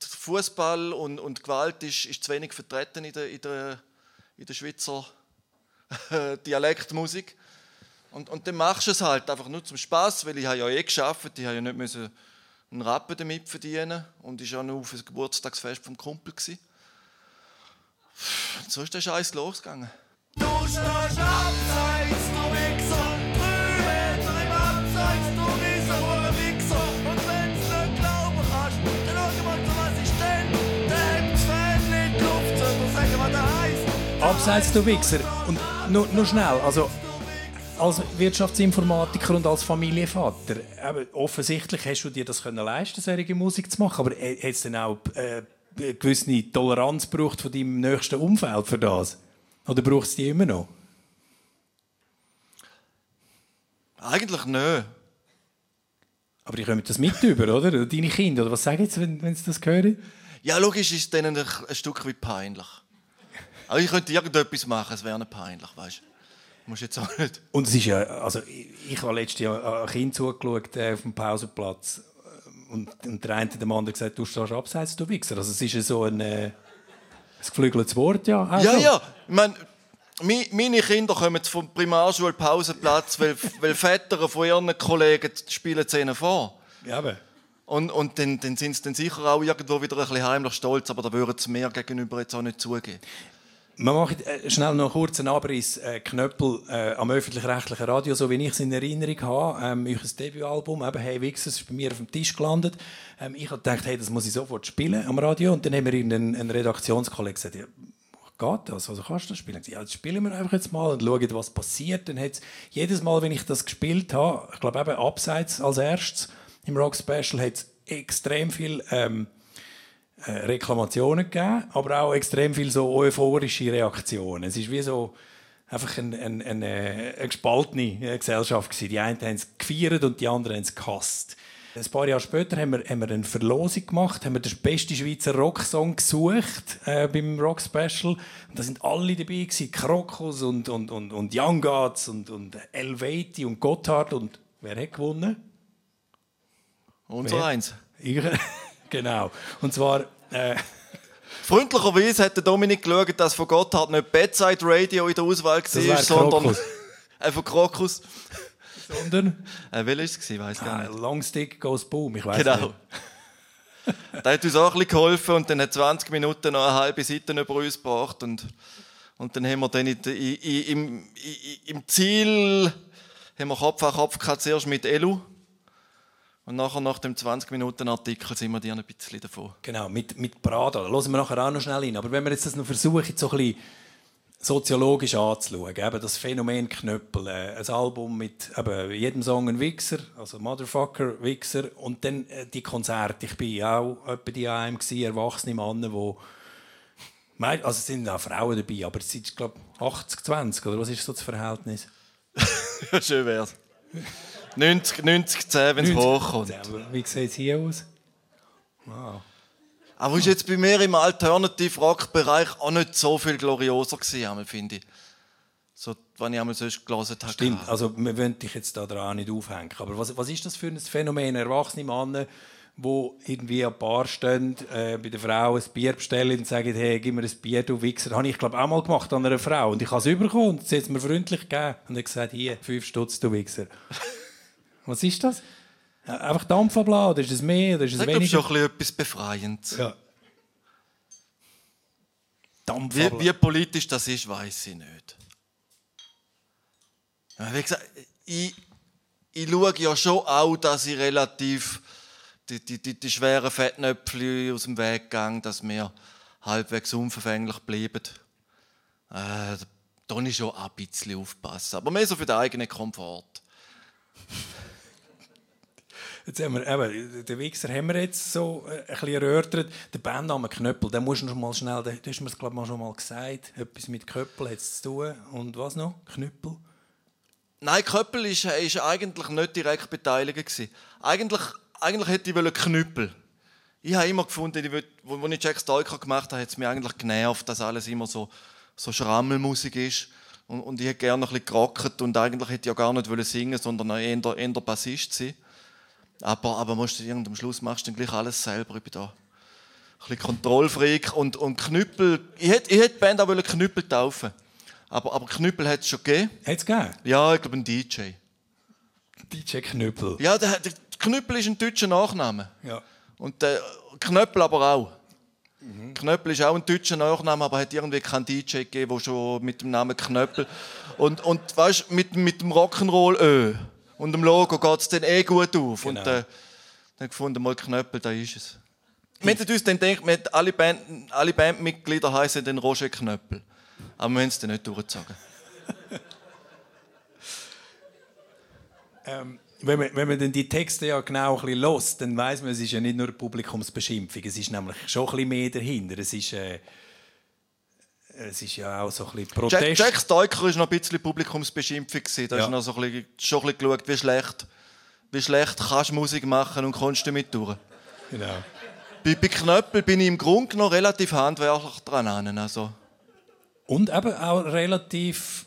Fußball und, und Gewalt ist, ist zu wenig vertreten in der, in der, in der Schweizer Dialektmusik. Und, und dann machst du es halt einfach nur zum Spaß, weil ich habe ja eh geschafft, ich habe ja nicht müssen einen Rappen damit verdienen und ich war ja nur auf das Geburtstagsfest vom Kumpel. Gewesen. So ist der Scheiß losgegangen. Du stehst abseits, du Wichser, drei Meter im Abseits, du riesenhoher Wichser. Und wenn's nicht glauben kannst, dann schau mal, zu was ich steh. Der das Fähnchen in die Luft, soll dir sagen, was der heisst. Abseits du Wichser. Und nur, nur schnell, also als Wirtschaftsinformatiker und als Familienvater, eben, offensichtlich hast du dir das können leisten, solche Musik zu machen, aber hat es denn auch äh, eine gewisse Toleranz gebraucht von deinem nächsten Umfeld für das? Oder braucht es die immer noch? Eigentlich nicht. Aber die kommen das mit (laughs) über, oder? Oder Deine Kinder, oder was sagen sie, wenn, wenn sie das hören? Ja, logisch ist es denen ein, ein Stück weit peinlich. Aber ich könnte irgendetwas machen, es wäre nicht peinlich, weißt du. Musst jetzt auch nicht. Und es ist ja, also ich, ich habe letztes Jahr ein Kind zugeschaut äh, auf dem Pausenplatz und, und der eine dem anderen gesagt, du stehst abseits, du Wichser. Also es ist ja so ein, äh, ein geflügeltes Wort, ja. auch Ja, so. ja. Ich meine, meine Kinder kommen vom Primarschulpausenplatz, weil, (laughs) weil Väter von ihren Kollegen spielen ihnen vor. Ja, aber. Und, und dann, dann sind sie dann sicher auch irgendwo wieder ein bisschen heimlich stolz, aber da würden sie mir gegenüber jetzt auch nicht zugeben. Wir machen äh, schnell noch einen kurzen Abriss. Äh, Knöppel äh, am öffentlich-rechtlichen Radio, so wie ich es in Erinnerung habe. Ähm, euer Debütalbum, eben «Hey Wixer», ist bei mir auf dem Tisch gelandet. Ähm, ich habe gedacht, hey, das muss ich sofort spielen am Radio. Und dann haben wir irgendeinen einen Redaktionskollegen gesagt, ja, geht das? Also kannst du das spielen? Ja, das spielen wir einfach jetzt mal und schauen, was passiert. Dann hat's jedes Mal, wenn ich das gespielt habe, ich glaube eben abseits als erstes im Rock Special, hat es extrem viel ähm, äh, Reklamationen gegeben, aber auch extrem viel so euphorische Reaktionen. Es ist wie so einfach ein, ein, ein, äh, eine gespaltene äh, Gesellschaft gewesen. Die einen haben es gefeiert und die anderen haben es gehasst. Ein paar Jahre später haben wir, haben wir eine Verlosung gemacht, haben wir den besten Schweizer Rocksong gesucht äh, beim Rock Special. Und da sind alle dabei gewesen, Krokus und, und, und, und Young Gods und, und Elveti und Gotthard. Und wer hat gewonnen? Unser Wer? eins. Ich. Genau. Und zwar... Äh, (laughs) Freundlicherweise hat der Dominik geschaut, dass von Gotthard nicht Bedside Radio in der Auswahl war, sondern Krokus. (laughs) von Krokus. sondern... Äh, welcher war es? Ich weiß gar Ah, nicht. Long Stick goes boom, ich weiß Genau. nicht. (laughs) Der hat uns auch ein bisschen geholfen und dann hat 20 Minuten noch eine halbe Seite über uns gebracht. Und, und dann haben wir dann in, in, in, im Ziel haben wir Kopf an Kopf gehabt, zuerst mit Elu. Und nachher, nach dem 20 Minuten Artikel, sind wir dir ein bisschen davon. Genau, mit, mit Prada. Da hören wir nachher auch noch schnell hin. Aber wenn wir jetzt das noch versuchen, so ein bisschen soziologisch anzuschauen, eben das Phänomen Knöppel, äh, ein Album mit eben jedem Song ein Wichser, also Motherfucker, Wichser, und dann äh, die Konzerte. Ich bin auch etwa die AM erwachsene Männer, wo Mei- also es sind auch Frauen dabei, aber es sind, glaube 80, 20, oder was ist so das Verhältnis? (laughs) Schön wär's. 90, 90, 10, wenn es 90. hochkommt. Wie sieht es hier aus? Aber ist jetzt bei mir im Alternative-Rock-Bereich auch nicht so viel glorioser gewesen, finde ich. So, wenn ich einmal sonst gelesen habe. Stimmt, also wir wollen dich jetzt da dran nicht aufhängen. Aber was, was ist das für ein Phänomen? Erwachsene Männer, wo irgendwie an Bar stehen, äh, bei der Frau ein Bier bestellen und sagen, hey, gib mir ein Bier, du Wichser. Das habe ich, glaube auch mal gemacht an einer Frau. Und ich habe es bekommen und sie hat es mir freundlich gegeben. Und ich gesagt, hier, fünf Stutz, du Wichser. Was ist das? Einfach Dampf abladen, oder ist es mehr, oder ist es Das ist schon weniger? ein bisschen etwas Befreiendes. Ja. Dampf Wie, wie politisch das ist, weiß ich nicht. Wie gesagt, ich, ich schaue ja schon auch, dass ich relativ die, die, die, die schweren Fettnäpfchen aus dem Weg gehe, dass wir halbwegs unverfänglich bleiben. Äh, da muss ich schon ein bisschen aufpassen. Aber mehr so für den eigenen Komfort. Jetzt haben wir, eben, den Wichser haben wir jetzt so äh, ein bisschen erörtert. Der Bandname Knöppel, den musst du noch mal schnell, den- du hast mir das glaube mal schon mal gesagt. Etwas mit Köppel hat es zu tun. Und was noch? Knüppel? Nein, ist, ist eigentlich nicht direkt beteiligt. Eigentlich, eigentlich hätte ich Knüppel. Ich habe immer gefunden, ich ich Jack Stoiker gemacht habe, hat es mich eigentlich genervt, dass alles immer so, so Schrammelmusik ist. Und, und ich hätte gerne noch ein bisschen gerockt und eigentlich hätte ich ja gar nicht singen, sondern eher, eher Bassist sein. Aber, aber musst du irgend am Schluss machst du dann gleich alles selber. Ich bin da ein bisschen Kontrollfreak und, und Knüppel. Ich hätte, ich hätte die Band auch Knüppel taufen. Aber, aber Knüppel hat es schon gegeben. Hat es gegeben? Ja, ich glaube ein DJ. DJ Knüppel. Ja, der, der Knüppel ist ein deutscher Nachname. Ja. Und der Knöppel aber auch. Knöppel ist auch ein deutscher Nachname, aber hat irgendwie keinen DJ gegeben, der schon mit dem Namen Knöppel. Und, und weißt mit, mit dem Rock'n'Roll Ö und dem Logo geht es dann eh gut auf. Und Genau. äh, dann gefunden, mal Knöppel, da ist es. Wir haben uns dann gedacht, wir alle, Band, alle Bandmitglieder heißen dann Roger Knöppel. Aber wir haben es dann nicht durchgezogen. (laughs) Ähm, wenn, man, wenn man dann die Texte ja genau ein bisschen hört, dann weiß man, es ist ja nicht nur Publikumsbeschimpfung. Es ist nämlich schon ein bisschen mehr dahinter. Es ist, äh, es ist ja auch so ein bisschen Jack, Protest. Jack Stoiker war noch ein bisschen Publikumsbeschimpfung. Da Ja. ist noch so ein bisschen, schon ein bisschen geschaut, wie schlecht, wie schlecht kannst du Musik machen und kommst du damit durch. Genau. Bei, bei Knöppel bin ich im Grunde genommen relativ handwerklich dran. an, Also, Und eben auch relativ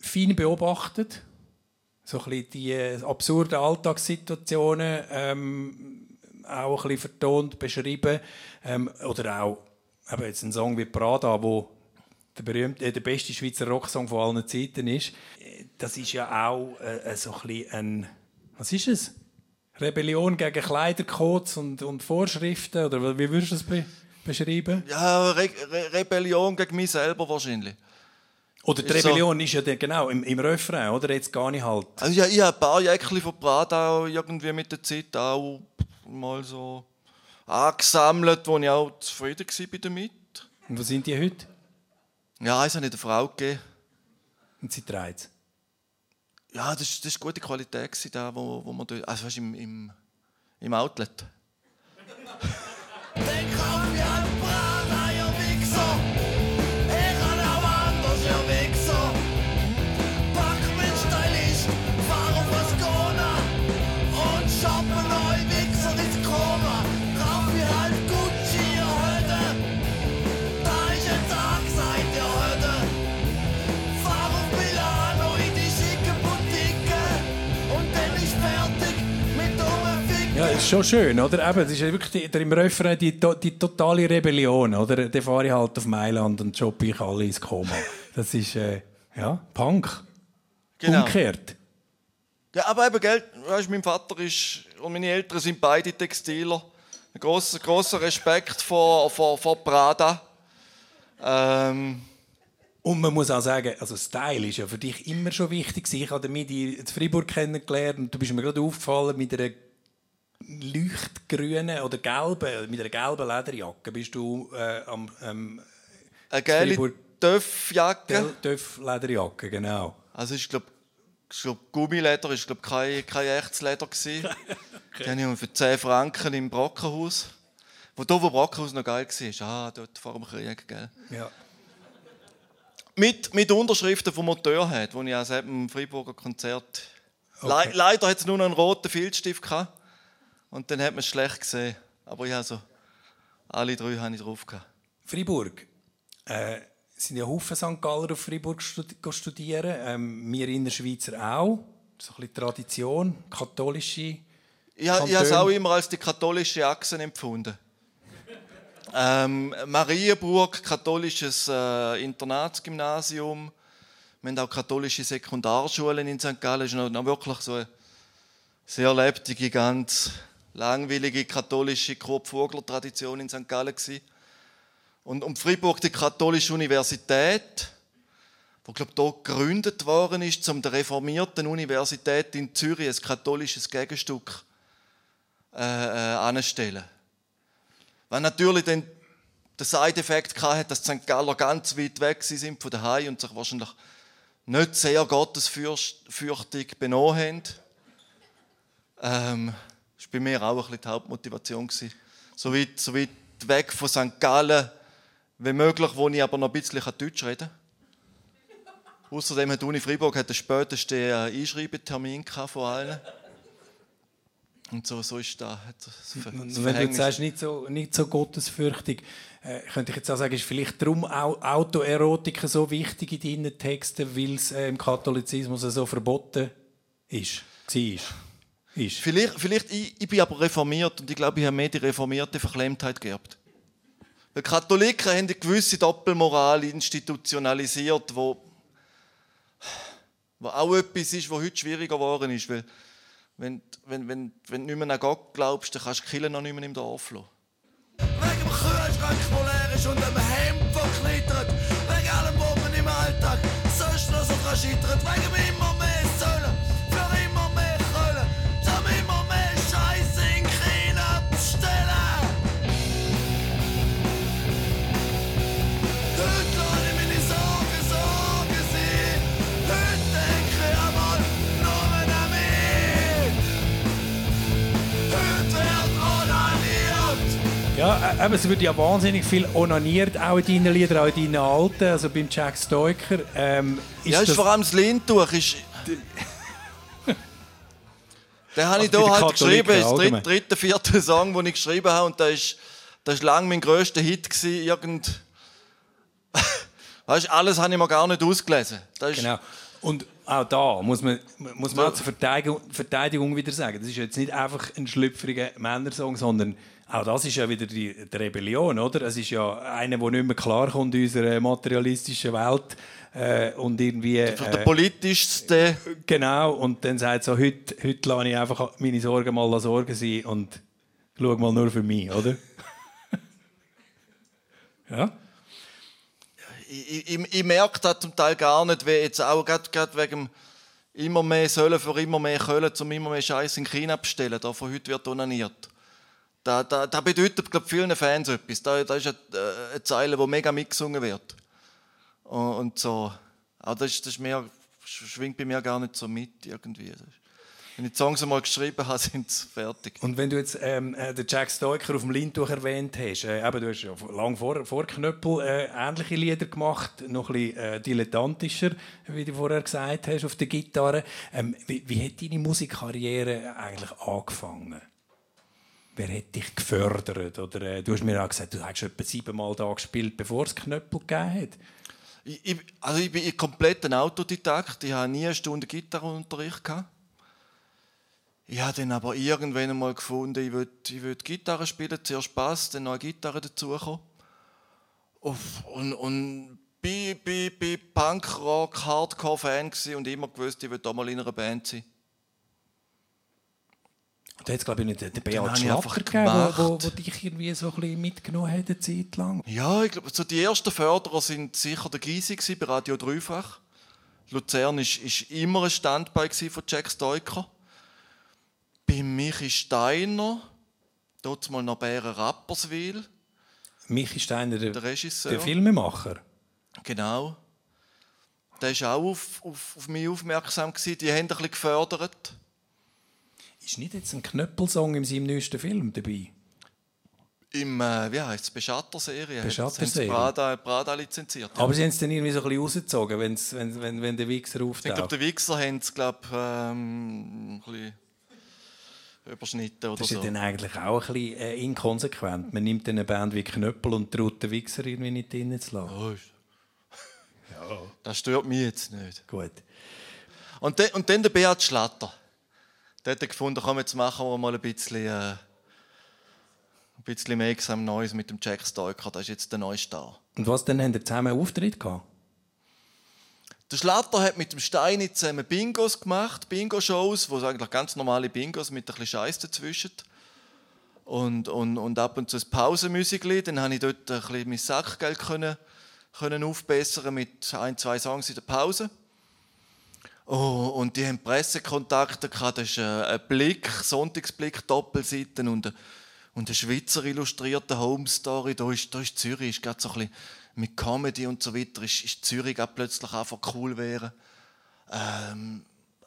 fein beobachtet. So ein bisschen die äh, absurden Alltagssituationen ähm, auch ein bisschen vertont beschrieben. Ähm, oder auch eben jetzt ein Song wie Prada, wo der, berühmte, äh, der beste Schweizer Rocksong von allen Zeiten ist. Das ist ja auch äh, äh, so ein bisschen ein... Was ist es? Rebellion gegen Kleidercodes und, und Vorschriften? Oder wie würdest du das be beschreiben? ja, Re Re Rebellion gegen mich selber wahrscheinlich. Oder die Ist so. Rebellion ist ja dann genau im, im Refrain, oder? Jetzt gar nicht halt. Also, ja, ich habe ein paar Jäckchen von Prada irgendwie mit der Zeit auch mal so angesammelt, wo ich auch zufrieden war damit. Und wo sind die heute? Ja, eins habe ich der Frau gegeben. Und sie trägt es. Ja, das war das ist gute Qualität, da, wo, wo man dort, also weißt, im, im, im Outlet. (laughs) ist schon schön, oder? Eben, das ist wirklich die, der im Refrain die, die totale Rebellion, oder? Dann fahre ich halt auf Mailand und shoppe ich alle ins Koma. Das ist, äh, ja, Punk. Genau. Umgekehrt. Ja, aber eben, gell, weißt, mein Vater ist, und meine Eltern sind beide Textiler. Ein grosser, grosser Respekt vor, vor, vor Prada. Ähm, Und man muss auch sagen, also Style ist ja für dich immer schon wichtig. Ich habe damit in Freiburg kennengelernt und du bist mir gerade aufgefallen mit einer leuchtgrünen oder gelben, mit einer gelben Lederjacke bist du äh, am ähm, eine Freiburg- Töffjacke. Töff Lederjacke, genau. Also ich glaube, glaub, Gummileder ist glaub, kein, kein echtes Leder gewesen. (laughs) Die habe ich für 10 Franken im Brockenhaus. Wo da, wo Brockenhaus noch geil war. Ah, dort vor dem Krieg, gell. Ja. Mit, mit Unterschriften vom Motorhead, wo ich auch selbst im Freiburger Konzert. Le Okay. leider hat es nur einen roten Filzstift gehabt. Und dann hat man es schlecht gesehen. Aber ich habe so, alle drei habe ich drauf gehabt. Freiburg. Äh, es sind ja Haufen St. Galler auf Freiburg studi studieren. Ähm, wir in der Schweizer auch. So ein bisschen Tradition, katholische Ich, ha- ich habe es auch immer als die katholische Achse empfunden. (laughs) Ähm, Marienburg, katholisches äh, Internatsgymnasium. Wir haben auch katholische Sekundarschulen in St. Gallen. Es ist noch, noch wirklich so eine sehr lebendige, ganz langweilige katholische Kurt-Vogler-Tradition in St. Gallen. Gewesen. Und um Freiburg die katholische Universität, wo glaube da gegründet worden ist, um der reformierten Universität in Zürich ein katholisches Gegenstück äh, äh, anzustellen. Weil natürlich dann der Side-Effekt hatte, dass die St. Galler ganz weit weg sind von daheim und sich wahrscheinlich nicht sehr gottesfürchtig benommen haben. Ähm, bei mir auch ein bisschen die Hauptmotivation. gewesen. So weit, so weit weg von St. Gallen wie möglich, wo ich aber noch ein bisschen Deutsch reden kann. Außerdem hat die Uni Freiburg hat den spätesten äh, Einschreibetermin von allen. Und so, so ist das. das wenn du sagst, nicht so, nicht so gottesfürchtig, äh, könnte ich jetzt auch sagen, ist vielleicht darum Autoerotik so wichtig in deinen Texten, weil es äh, im Katholizismus so verboten ist, war. Ist. Vielleicht, vielleicht ich, ich bin aber reformiert und ich glaube, ich habe mehr die reformierte Verklemmtheit geerbt. Weil Katholiken haben eine gewisse Doppelmoral institutionalisiert, wo, wo auch etwas ist, was heute schwieriger geworden ist. Weil wenn, wenn, wenn, wenn du nicht mehr an Gott glaubst, dann kannst du die Kirche noch nicht mehr im Dorf lassen. Wegen dem Kühlschrank, der leer ist und dem Ja, äh, eben, es wird ja wahnsinnig viel onaniert, auch in deinen Liedern, auch in deinen alten, also beim Jack Stoiker. Ähm, ist Ja, ist das- vor allem das Lindtuch. Ist (laughs) den habe ich Also hier halt geschrieben. Das ist der dritte, vierte Song, den ich geschrieben habe. Und das ist, das ist lange mein grösster Hit. Gewesen. Irgend (laughs) weißt, alles habe ich mir gar nicht ausgelesen. Ist, Genau. Und auch da muss man, muss man auch zur Verteidigung, Verteidigung wieder sagen, das ist jetzt nicht einfach ein schlüpfriger Männersong, sondern auch das ist ja wieder die, die Rebellion, oder? Es ist ja einer, der nicht mehr klarkommt in unserer materialistischen Welt äh, und irgendwie... Der Äh, politischste. genau, und dann sagt so, heute, heute lasse ich einfach meine Sorgen mal Sorgen sein und schau mal nur für mich, oder? (laughs) ja? Ich, ich, ich merke das zum Teil gar nicht, wie jetzt auch gerade, gerade wegen immer mehr sollen für immer mehr können, um immer mehr Scheiß in China bestellen. Da von heute wird onaniert. Da, da, da bedeutet, glaube vielen Fans etwas. Da, da ist eine, äh, eine Zeile, die mega mitgesungen wird. Und, und so. Aber das, ist- das ist mehr, schwingt bei mir gar nicht so mit irgendwie. Wenn ich die Songs einmal geschrieben habe, (laughs) sind sie fertig. Und wenn du jetzt ähm, äh, den Jack Stoiker auf dem Lindtuch erwähnt hast, äh, eben, du hast ja lang vor, vor Knöppel äh, ähnliche Lieder gemacht, noch ein bisschen äh, dilettantischer, wie du vorher gesagt hast, auf der Gitarre. Ähm, wie, wie hat deine Musikkarriere eigentlich angefangen? Wer hat dich gefördert? Oder, äh, du hast mir auch gesagt, du hast etwa siebenmal da gespielt, bevor es Knöppel gegeben hat. Ich, also ich bin komplett ein Autodidakt. Ich habe nie eine Stunde Gitarrenunterricht gehabt. Ich habe dann aber irgendwann einmal gefunden, ich will, ich Gitarre spielen, zuerst Bass, dann noch eine Gitarre dazukommen. Und, bin, bin, bin Punkrock, Hardcore-Fan und immer gewusst, ich will da mal in einer Band sein. Da hat es, glaube ich, nicht den Beat Schlatter gegeben, wo, wo, gemacht. wo dich irgendwie so ein bisschen mitgenommen hat, eine Zeit lang. Ja, ich glaube, so die ersten Förderer sind sicher der Gysi bei Radio Dreifach. Luzern ist, ist immer ein Standbein gewesen von Jack Stoiker. Bei Michi Steiner, dort mal noch Bären Rapperswil, Michi Steiner, der, der Regisseur. der Filmemacher. Genau. Der ist auch auf, auf, auf mich aufmerksam gewesen. Die haben ein bisschen gefördert. Ist nicht jetzt ein Knöppelsong in seinem neuesten Film dabei? Im, äh, wie heißt es, Beschatterserie. Beschatterserie. Prada, Prada lizenziert. Aber sie haben es dann irgendwie so ein bisschen rausgezogen, wenn's, wenn, wenn, wenn der Wichser Ich glaube, auftaucht. der Wichser haben es, glaube ähm, ein bisschen überschnitten oder Das ist ja so. dann eigentlich auch ein bisschen äh, inkonsequent. Man nimmt dann eine Band wie Knöppel und traut den Wichser irgendwie nicht drinnen zu lassen. Oh, ist- Das stört mich jetzt nicht. Gut. Und, de, und dann der Beat Schlatter. Dort gefunden, komm, jetzt machen wir mal ein bisschen, äh, ein bisschen Make Some Noise mit dem Jack Stoiker. Das ist jetzt der neue Star. Und was denn, haben ihr zusammen einen Auftritt gehabt? Der Schlatter hat mit dem Steini zusammen Bingos gemacht, Bingo-Shows, wo eigentlich ganz normale Bingos mit ein bisschen Scheiß dazwischen. Und, und, und ab und zu ein Pausenmusikli. Dann habe ich dort ein bisschen mein Sackgeld können, können aufbessern mit ein, zwei Songs in der Pause. Oh, und die haben Pressekontakte gehabt. Das ist äh, ein Blick, Sonntagsblick, Doppelseiten und, ein- und eine Schweizer illustrierte Home Story. Da ist, da ist Zürich, ist gerade so ein bisschen mit Comedy und so weiter, ist, ist Zürich auch plötzlich einfach cool wäre. Ähm,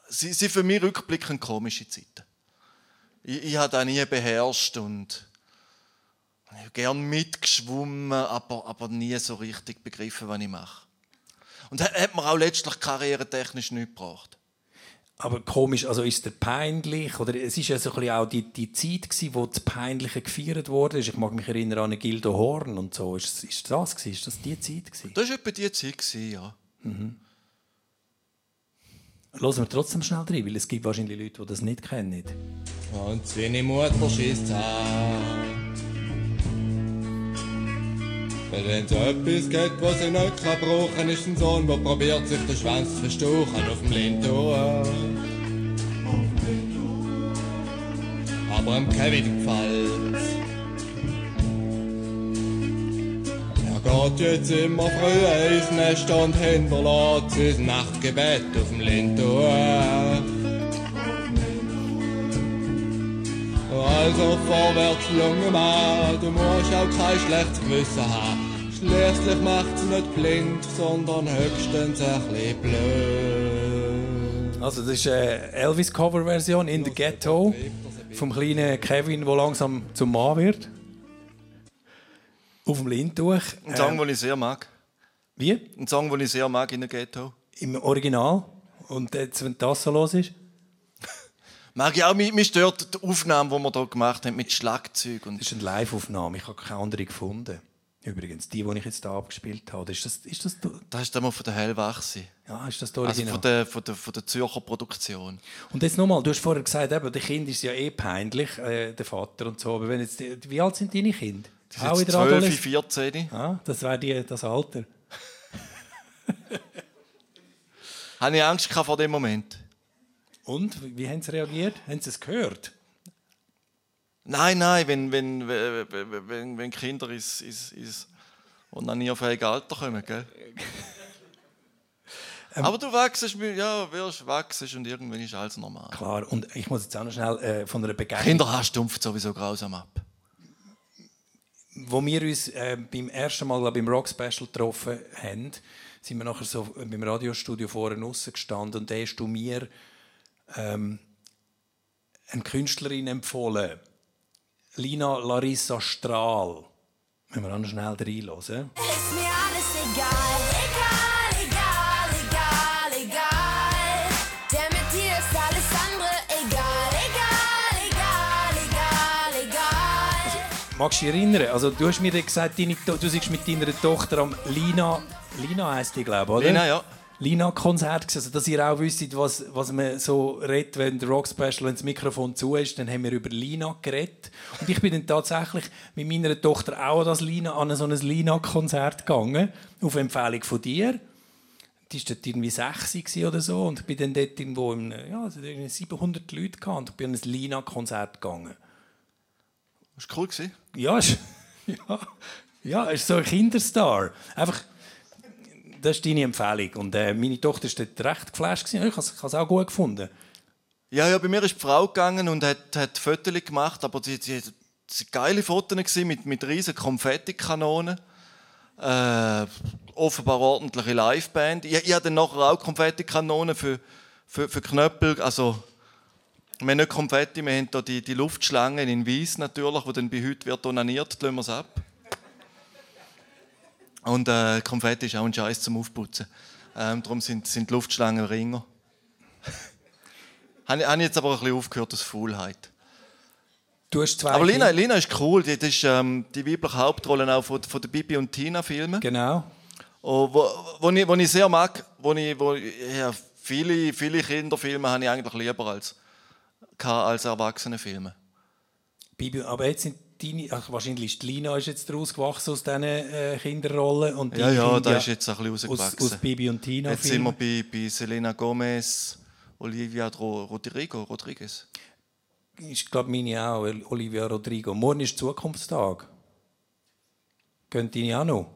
sie sind für mich rückblickend komische Zeiten. Ich, ich habe das nie beherrscht und ich habe gern mitgeschwommen, aber, aber nie so richtig begriffen, was ich mache. Und hat, hat mir auch letztlich karrieretechnisch nichts gebracht. Aber komisch, also ist der peinlich, oder es ist ja so ein bisschen auch die, die Zeit gewesen, wo das Peinliche gefeiert wurde. Ich mag mich erinnern an Gildo Horn und so. Ist, ist das gewesen? Ist das die Zeit gewesen? Das war etwa die Zeit, gewesen, ja. Hören wir trotzdem schnell rein, weil es gibt wahrscheinlich Leute, die das nicht kennen. Und seine Mutter schießt an. Weil wenn so etwas geht, was sie nicht kann brauchen, ist ein Sohn, der probiert sich den Schwanz zu verstauchen auf dem Lindor. Aber am Kevin gefällt's. Er geht jetzt immer früher ins Nest und hinterlässt sein Nachtgebet auf dem Lindor. Also vorwärts, junger Mann, du musst auch kein schlechtes Gewissen haben. Schließlich macht's nicht blind, sondern höchstens ein bisschen blöd. Also das ist eine Elvis-Cover-Version in the Ghetto vom kleinen Kevin, der langsam zum Mann wird. Auf dem Lindtuch. Ein Song, Ähm, den ich sehr mag. wie? Ein Song, den ich sehr mag in der Ghetto. Im Original. Und jetzt, wenn das so los ist? Mag ich auch, mich, mich stört die Aufnahme, die wir hier gemacht haben, mit Schlagzeug. Und Das ist eine Live-Aufnahme. Ich habe keine andere gefunden. Übrigens, die, die ich jetzt hier abgespielt habe. Ist das, ist das, das ist einmal von der Hellwachse. ja, ist das die Also von der, von, der, von der Zürcher Produktion. Und jetzt nochmal, du hast vorher gesagt, eben, der Kind ist ja eh peinlich, äh, der Vater und so. Aber wenn jetzt, wie alt sind deine Kinder? Die sind jetzt 12, 14. Ah, das wäre die- das Alter. (laughs) Habe ich Angst vor dem Moment? Und, wie haben sie reagiert? Haben sie es gehört? Nein, nein, wenn, wenn, wenn, wenn, Kinder ins, ins, ins onanierfähige Alter kommen, gell? Ähm. Aber du wachsest, mit- ja, wirst, wachsest und irgendwann ist alles normal. Klar, und ich muss jetzt auch noch schnell äh, von einer Begegnung... Kinder hast stumpft sowieso grausam ab. wo wir uns äh, beim ersten Mal glaub, beim Rock Special getroffen haben, sind wir nachher so beim Radiostudio vorne außen gestanden und da hast du mir ähm, eine Künstlerin empfohlen. Lina Larissa Strahl. Wenn wir auch noch schnell reinhören. Ist mir alles egal, egal, egal, egal, egal. Denn mit dir ist alles andere egal, egal, egal, egal, egal. Magst du dich erinnern? Also, du hast mir gesagt, deine, du bist mit deiner Tochter am Lina, Lina heisst die, glaube ich, oder? Lina, ja. Lina-Konzert also dass ihr auch wisst, was, was man so redet, wenn der Rock Special, wenn das Mikrofon zu ist, dann haben wir über Lina geredet. Und ich bin dann tatsächlich mit meiner Tochter auch an, das Lina, an so ein Lina-Konzert gegangen, auf Empfehlung von dir. Die war dort irgendwie 60 gewesen oder so und ich bin dann dort irgendwo, im, ja, also irgendwie 700 Leute gehabt und ich bin an ein Lina-Konzert gegangen. Das war cool. Ja, ist, (laughs) ja, ja, ist so ein Kinderstar. Einfach, das ist deine Empfehlung. Und äh, meine Tochter war dort recht geflasht. Ich habe es auch gut gefunden. Ja, ja, bei mir ist die Frau gegangen und hat, hat Fotos gemacht, aber sie, sie, sie geile Fotos mit, mit riesen Konfettikanonen. Äh, offenbar ordentliche Liveband. Ich, ich hatte dann nachher auch Konfettikanonen für, für, für Knöppel. Also, wir haben nicht Konfetti, wir haben hier die, die Luftschlangen in Weiß natürlich, die dann bei heute wird onaniert, lassen wir es ab. Und äh, Konfetti ist auch ein Scheiß zum Aufputzen. Ähm, darum sind, sind Luftschlangen Ringer. (laughs) Habe ich- jetzt aber ein bisschen aufgehört aus Faulheit. Du hast zwei Aber Lina. Lina ist cool. Die, das ist ähm, die weibliche Hauptrolle auch von, von den Bibi und Tina Filmen. Genau. Oh, wo, wo, ich, wo ich sehr mag, wo ich, wo, ja, viele, viele Kinderfilme habe ich eigentlich lieber als, als Erwachsenenfilme. Bibi, aber jetzt sind deine, ach, wahrscheinlich ist Lina ist jetzt daraus gewachsen aus diesen äh, Kinderrollen. Und Ja, die ja, da ist jetzt ein bisschen aus, rausgewachsen. aus Bibi und Tina Jetzt sind wir bei, bei Selena Gomez, Olivia Ro- Rodrigo, Rodriguez. Ich glaube, meine auch, Olivia Rodrigo. Morgen ist Zukunftstag. Gehen deine auch noch?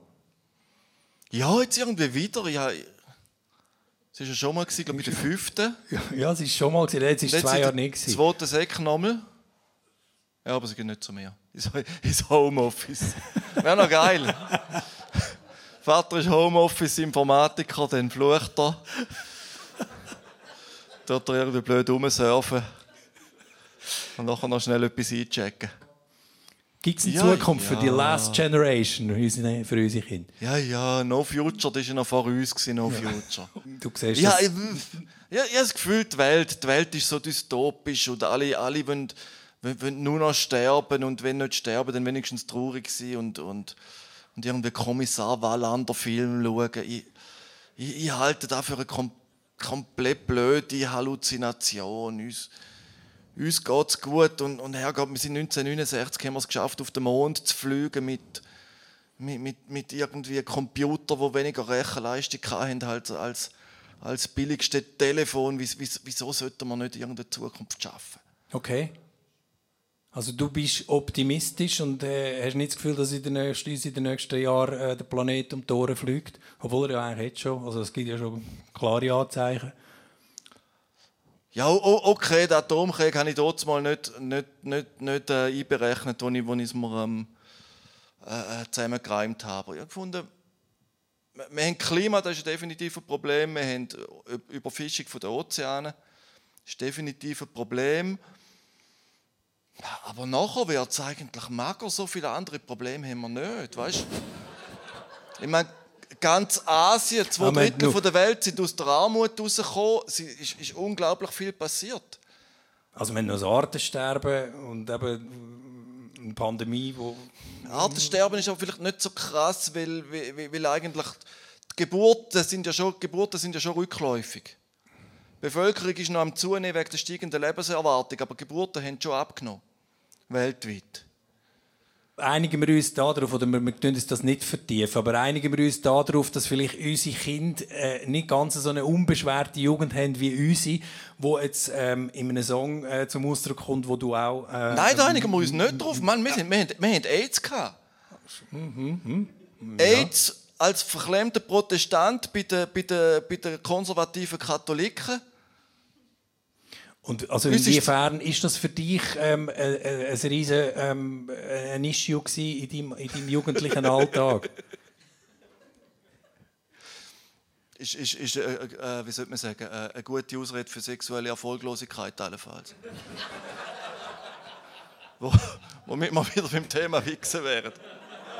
Ja, jetzt irgendwie wieder. Ja, es war ja schon mal, glaube bei der fünften. (laughs) Ja, es ist schon mal. Jetzt ist Jetzt zwei Jahre nicht. Zweiten Sek nochmal. Ja, aber sie gehen nicht zu mir. Ins, Homeoffice. Wäre noch geil. Vater ist Homeoffice-Informatiker, dann flucht er. Dort er irgendwie blöd rumsurfen. Und nachher noch schnell etwas einchecken. Gibt es eine Ja, Zukunft für die ja. Last Generation, für unsere, Kinder? Ja, ja, No Future, das war ja noch vor uns, gewesen, No Future. Du siehst Ja, das. ich, ja, ich habe das Gefühl, die Welt, die Welt ist so dystopisch und alle, alle wollen, wollen, wollen nur noch sterben und wenn nicht sterben, dann wenigstens traurig sein und, und, und irgendwie Kommissar Wallander Film schauen. Ich, ich, ich halte das für eine kom komplett blöde Halluzination. Uns, uns geht es gut und, und Herrgott, wir sind 1969, haben wir es geschafft, auf den Mond zu fliegen mit, mit, mit, mit irgendwie Computer, die weniger Rechenleistung hatten als, als, als billigste Telefon. Wies- wies- Wieso sollte man nicht irgendeine Zukunft schaffen? Okay. Also du bist optimistisch und äh, hast nicht das Gefühl, dass in den nächsten, uns in den nächsten Jahren äh, der Planet um die Ohren fliegt? Obwohl er ja eigentlich jetzt schon, also es gibt ja schon klare Anzeichen. Ja, okay, den Atomkrieg habe ich dort mal nicht, nicht, nicht, nicht äh, einberechnet, als ich, es mir ähm, äh, äh, zusammengereimt habe. Ich habe gefunden, wir, haben Klima, das ist definitiv ein Problem. Wir haben Ü- Überfischung von den Ozeanen, das ist definitiv ein Problem. Ja, Aber nachher wird es eigentlich mager, so viele andere Probleme haben wir nicht, weißt Ich meine, ganz Asien, zwei Aber Drittel von der Welt sind aus der Armut rausgekommen. Es ist, ist unglaublich viel passiert. Also wenn noch das Artensterben und eben eine Pandemie, wo Artensterben ist aber vielleicht nicht so krass, weil, weil, weil eigentlich die Geburten sind ja schon, Geburten sind ja schon rückläufig. Die Bevölkerung ist noch am Zunehmen wegen der steigenden Lebenserwartung, aber Geburten haben schon abgenommen. Weltweit. einigen wir uns darauf, oder wir, wir tun uns das nicht vertiefen, aber einigen wir uns darauf, dass vielleicht unsere Kinder äh, nicht ganz so eine unbeschwerte Jugend haben wie unsere, wo jetzt ähm, in einem Song äh, zum Ausdruck kommt, wo du auch... Äh, Nein, da einigen wir uns nicht drauf. Mann, wir, sind, wir, haben, wir haben AIDS gehabt. AIDS als verklemmter Protestant bei den, bei den, bei den konservativen Katholiken. Und also Uns inwiefern ist das für dich ähm, äh, äh, ein riesen ähm, äh, ein Issue gewesen in deinem, in deinem jugendlichen Alltag? Ist, ist, ist äh, äh, wie sollte man sagen, äh, eine gute Ausrede für sexuelle Erfolglosigkeit allenfalls. Wo, womit wir wieder beim Thema Wichsen wären.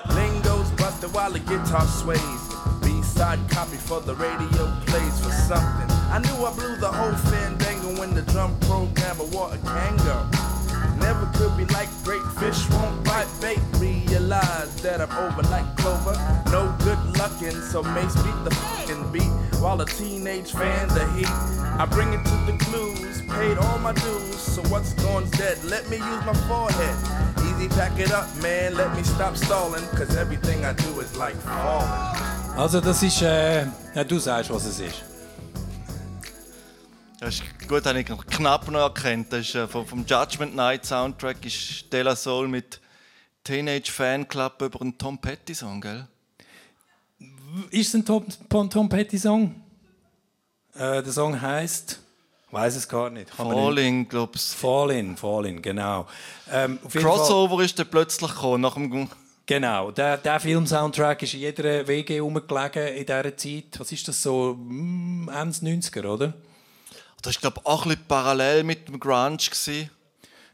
Lingo's busted while the guitar sways. B-side copy for the radio plays for something. I knew I blew the whole fandango when the drum programmer wore a Kango. Never could be like great fish won't bite bait. Realize that I'm over like Clover. No good luckin', so Mace beat the fucking beat while the teenage fan the heat. I bring it to the clues, paid all my dues. So what's gone's dead? Let me use my forehead. Easy, pack it up, man. Let me stop stalling, cause everything I do is like falling. Also das ist... Äh, ja, du sagst, was es ist. Das ist gut, habe ich knapp noch erkannt. Das ist äh, vom, vom Judgment Night Soundtrack ist De La Soul mit Teenage Fan Club über einen Tom Petty Song, gell? Ist es ein Tom, Tom, Petty Song? Äh, der Song heißt, weiß es gar nicht. Kann man nicht. Falling, glaub's. Fall in, Fall in, genau. Ähm, jeden Fall- Crossover ist dann plötzlich gekommen, nach dem Genau, der, der Film-Soundtrack ist in jeder WG rumgelegen in dieser Zeit. Was ist das so? mm, Ende 90er, oder? Das war, glaube ich, auch ein bisschen parallel mit dem Grunge. Gewesen.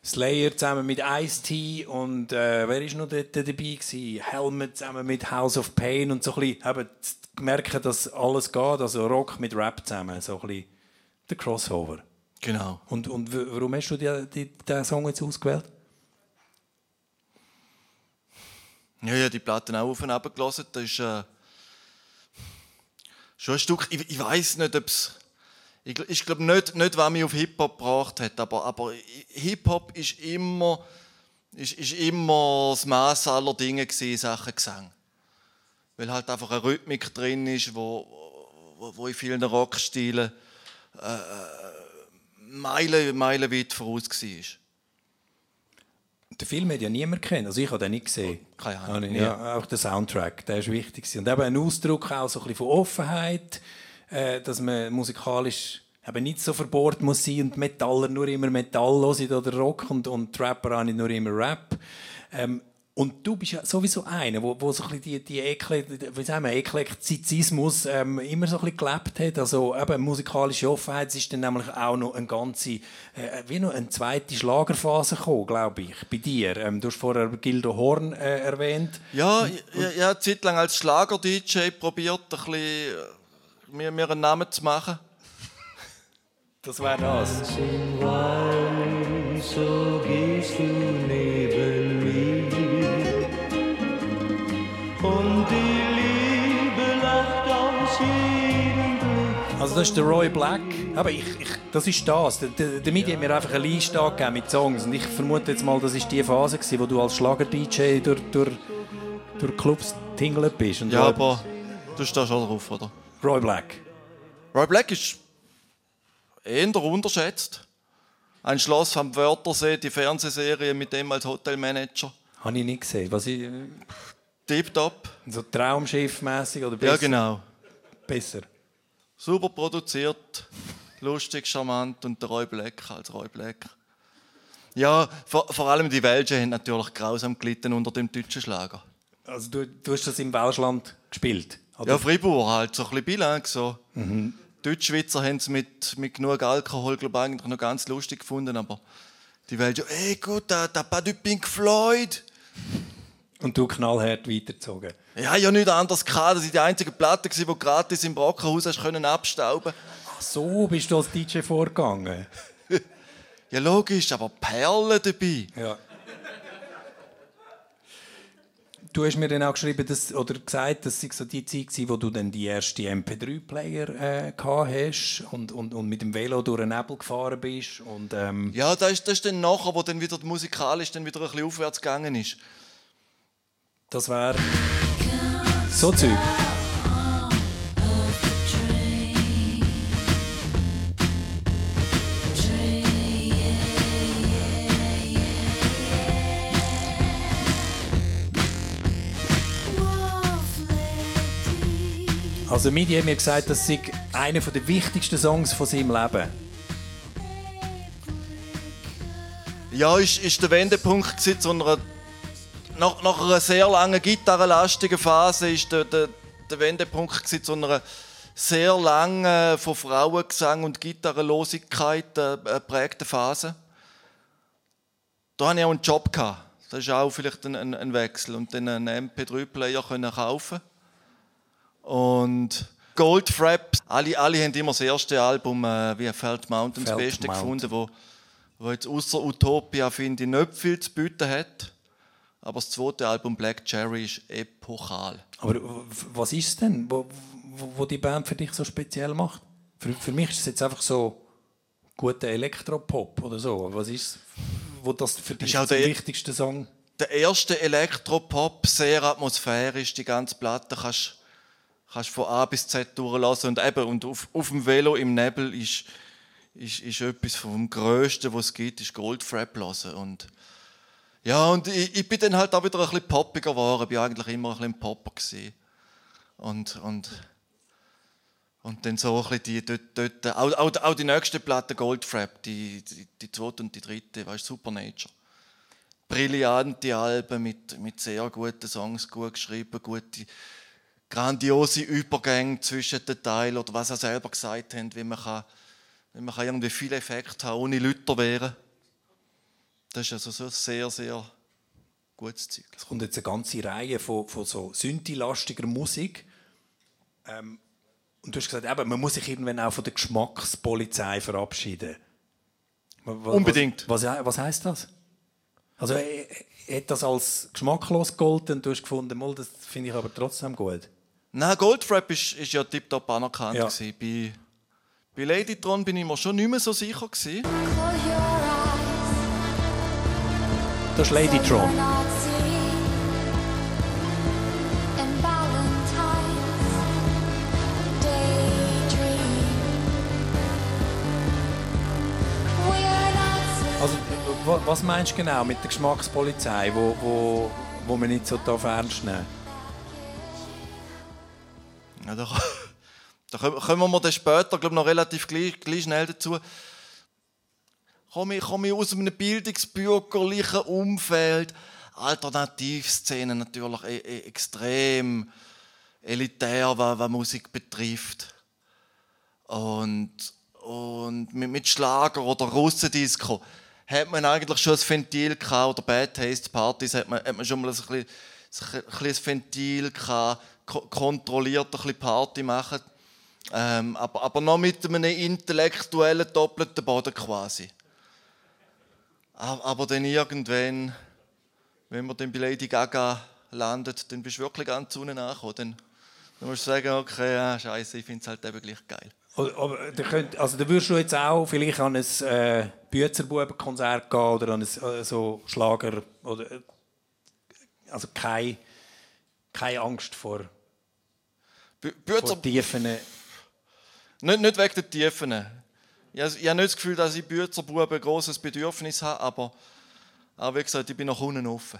Slayer zusammen mit Ice-T und äh, wer war noch dort dabei? Gewesen? Helmet zusammen mit House of Pain und so ein bisschen eben zu merken, dass alles geht, also Rock mit Rap zusammen, so ein bisschen der Crossover. Genau. Und, und warum hast du die, die, den Song jetzt ausgewählt? Ja, ja, die Platten auch auf und ab gelassen. Das ist äh, schon ein Stück. Ich, ich weiß nicht, ob es. Ich, ich glaube nicht, nicht, was mich auf Hip-Hop gebracht hat, aber, aber Hip-Hop ist immer, ist, ist immer das Maß aller Dinge gewesen in Sachen Gesang. Weil halt einfach eine Rhythmik drin ist, wo, wo, wo in vielen Rockstilen äh, Meilen, meilenweit voraus war. Den Film hat ja niemand kennt. Also ich habe den nicht gesehen. Keine Ahnung. Ja, auch der Soundtrack, der ist wichtig. Und eben ein Ausdruck auch so ein bisschen von Offenheit, äh, dass man musikalisch eben nicht so verbohrt muss sein und Metaller nur immer Metall hören oder Rock und, und Trapper auch nicht nur immer Rap. Ähm, und du bist ja sowieso einer, wo, wo so ein bisschen die, die Ekle, wie sagen wir, Eklektizismus ähm, immer so ein bisschen gelebt hat. Also eben musikalische Offenheit ist dann nämlich auch noch eine ganze, äh, wie noch eine zweite Schlagerphase gekommen, glaube ich, bei dir. Ähm, du hast vorher Gildo Horn äh, erwähnt. Ja, ich habe eine Zeit lang als Schlager-DJ probiert, ein bisschen, äh, mir, mir einen Namen zu machen. (laughs) Das wäre das. So gehst du neben mir und die Liebe lacht aus jedem Blick. Also das ist der Roy Black. Aber ich, ich, das ist das. Der Midi hat mir einfach eine Liste angegeben mit Songs. Und ich vermute jetzt mal, das ist die Phase, gewesen, wo du als Schlager-DJ durch, durch, durch Clubs tingelt bist. Ja, aber du stehst schon drauf, oder? Roy Black. Roy Black ist eher unterschätzt. Ein Schloss am Wörthersee, die Fernsehserie mit dem als Hotelmanager. Habe ich nicht gesehen. Was ich, Tipptopp. so Traumschiff-mässig oder besser? Ja, genau. Besser. Super produziert, lustig, charmant und der Roy Black als Roy Black. Ja, vor, vor allem die Welschen haben natürlich grausam gelitten unter dem deutschen Schlager. Also du, du hast das im Welschland gespielt? Oder? Ja, Fribourg halt, so ein bisschen bilang so. Deutschschweizer haben es mit, mit genug Alkohol, glaube ich, eigentlich noch ganz lustig gefunden, aber die Welschen, ey gut, da, da pas du Pink Floyd. Und du knallhart weitergezogen. Ja, ja nicht anders gehabt. Das war die einzige Platte, die gratis im Brockenhaus hast können abstauben. Ach so bist du als DJ vorgegangen? (laughs) Ja, logisch, aber Perlen dabei. Ja. Du hast mir dann auch geschrieben, dass, oder gesagt, dass es so die Zeit war, wo du dann die erste MP3-Player äh, gehabt hast und, und, und mit dem Velo durch den Nebel gefahren bist. Und, ähm, Ja, das ist, das ist dann nachher, wo dann wieder musikalisch dann wieder ein bisschen aufwärts gegangen ist. das wäre so Zeug. Also Midi hat mir gesagt, das sei einer der wichtigsten Songs von seinem Leben. Ja, ist, ist der Wendepunkt gewesen zu einer, nach, nach einer sehr langen gitarrenlastigen Phase ist der, der, der Wendepunkt gewesen zu einer sehr langen von Frauengesang und Gitarrenlosigkeit äh, geprägten Phase. Da hatte ich auch einen Job. Das ist auch vielleicht ein, ein, Wechsel. Und dann einen MP3-Player können kaufen Und Goldfrapp, alle, alle haben immer das erste Album äh, wie Felt Mountain das Beste Mountain. gefunden, wo, wo jetzt außer Utopia finde ich nicht viel zu bieten hat. Aber das zweite Album Black Cherry ist epochal. Aber was ist es denn, wo, wo, wo die Band für dich so speziell macht? Für, für mich ist es jetzt einfach so guter Elektropop oder so. Was ist wo das für dich auch der der- wichtigste Song? Der erste Elektropop, sehr atmosphärisch, die ganze Platte kannst kannst von A bis Z durchlassen und eben und auf, auf dem Velo im Nebel ist, ist, ist etwas vom Größten, was es gibt, ist Goldfrapp hören und ja und ich, ich bin dann halt auch wieder ein bisschen poppiger geworden, ich bin eigentlich immer ein bisschen Popper gewesen. und und und dann so ein bisschen die dort, dort auch, auch, auch die nächste Platte Goldfrapp, die, die, die zweite und die dritte, weißt Supernature brillante Alben mit, mit sehr guten Songs, gut geschrieben, gute, grandiose Übergänge zwischen den Teilen oder was er selber gesagt hat, wie man, kann, wie man kann irgendwie viele Effekte haben, ohne Lüter wären. Das ist also so sehr, sehr gutes Zeug. Es kommt jetzt eine ganze Reihe von, von so synthi-lastiger Musik. Ähm, und du hast gesagt, eben, man muss sich irgendwann auch von der Geschmackspolizei verabschieden. Wa- wa- Unbedingt. Was, was, was heißt das? Also, äh, äh, hat das als geschmacklos gegolten und du hast gefunden, mal, das finde ich aber trotzdem gut. Nein, Goldfrapp ist, ist ja tiptop anerkannt. Ja. Bei, Bei Ladytron bin ich mir schon nicht mehr so sicher gewesen. Das ist Ladytron. Also, wa- was meinst du genau mit der Geschmackspolizei, wo, wo, wo man nicht so darf ernst nehmen Ja, da, (laughs) da kommen- wir dann später, glaube noch relativ gleich, gleich schnell dazu. Komme ich, komme ich aus einem bildungsbürgerlichen Umfeld, Alternativszene natürlich e e extrem elitär, was, was Musik betrifft. Und, und mit, mit Schlager oder Russendisco hat man eigentlich schon ein Ventil gehabt, oder Bad Taste Partys hat man, hat man schon mal ein bisschen, ein ein Ventil gehabt, kontrolliert ein bisschen Party machen. Ähm, aber, aber noch mit einem intellektuellen doppelten Boden quasi. Aber, dann irgendwann, wenn man dann bei Lady Gaga landet, dann bist du wirklich ganz unten angekommen. Dann, musst du sagen, okay, ja, scheiße, ich finde es halt eben gleich geil. Aber da könnt, also da würdest du jetzt auch vielleicht an ein äh, Büzerbubenkonzert gehen oder an ein äh, so Schlager oder äh, also keine, keine Angst vor, Vor tiefen nicht, nicht wegen der Tiefen. Ich, habe- ich habe nicht das Gefühl, dass ich Büzerbuben ein grosses Bedürfnis habe, aber, aber wie gesagt, ich bin nach unten offen.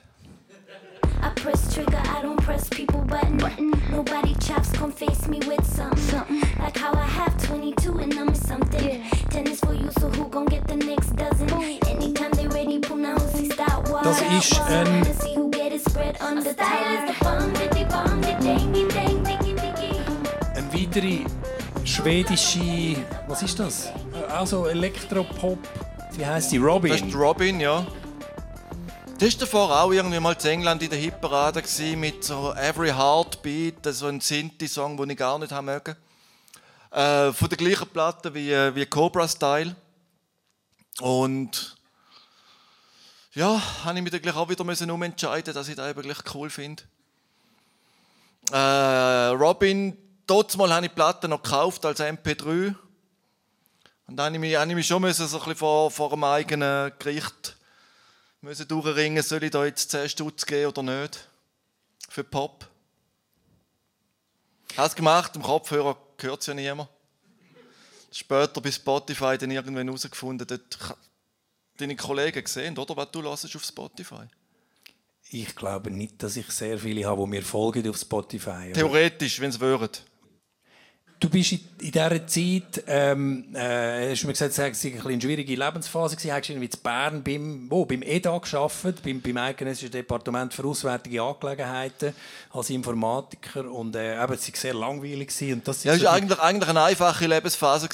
I press trigger, I don't press people button. Nobody chops, come face me with something. Like how I have 22 and I'm something. Tennis for you, so who gon' get the next dozen? Anytime they ready, pull now, see start wild. Das ist ein- See who get it spread on the style is the bomb, the bomb, dangy, dang, diggy. eine weitere schwedische, was ist das? Also Elektropop, wie heißt die? Robin. Das ist Robin, ja. Das war davor auch irgendwie mal in England in der Hitparade mit so Every Heartbeat, so ein Sinti-Song, den ich gar nicht haben mögen. Äh, von der gleichen Platte wie, äh, wie Cobra Style. Und ja, habe ich mich dann auch wieder müssen umentscheiden, dass ich das eben gleich cool finde. Äh, Robin, mal habe ich die Platte noch gekauft als MP3. Und dann habe ich mich, habe ich mich schon müssen, so ein bisschen vor, vor dem eigenen Gericht müssen durchringen, soll ich da jetzt 10 Stutz geben oder nicht? Für Pop. Ich habe es gemacht, im Kopfhörer hört es ja niemand. Später bei Spotify dann irgendwann herausgefunden, dort deine Kollegen gesehen, oder? Was du hörst auf Spotify. Ich glaube nicht, dass ich sehr viele habe, die mir folgen auf Spotify. Theoretisch, wenn sie würden. Du bist in, in dieser Zeit, ähm, äh, hast du mir gesagt, es war ein bisschen eine schwierige Lebensphase. gewesen. Hast du irgendwie in Bern beim, wo, beim EDA gearbeitet, beim, beim Eidgenössischen Departement für Auswärtige Angelegenheiten als Informatiker. Und äh, eben, es war sehr langweilig. Gewesen. Und das Ja, das so war eigentlich, eigentlich eine einfache Lebensphase.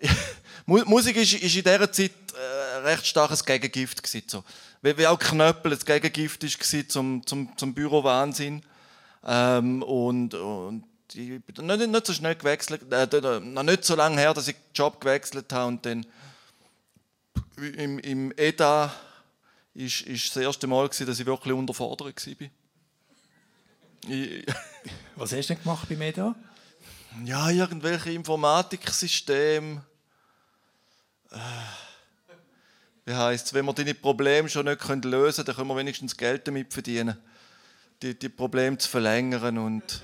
(laughs) Musik ist, ist in dieser Zeit äh, recht starkes Gegengift. Gewesen, so. Wie, wie auch Knöppel ein Gegengift war zum, zum, zum Bürowahnsinn. Ähm, und, und ich bin nicht, nicht so schnell gewechselt, äh, noch nicht so lange her, dass ich den Job gewechselt habe und dann im, im EDA ist, ist das erste Mal, gewesen, dass ich wirklich unterfordert war. Ich, Was hast du denn gemacht beim EDA? ja, irgendwelche Informatiksysteme. Äh, Wie heisst wenn wir deine Probleme schon nicht lösen können, dann können wir wenigstens Geld damit verdienen, die, die Probleme zu verlängern. Und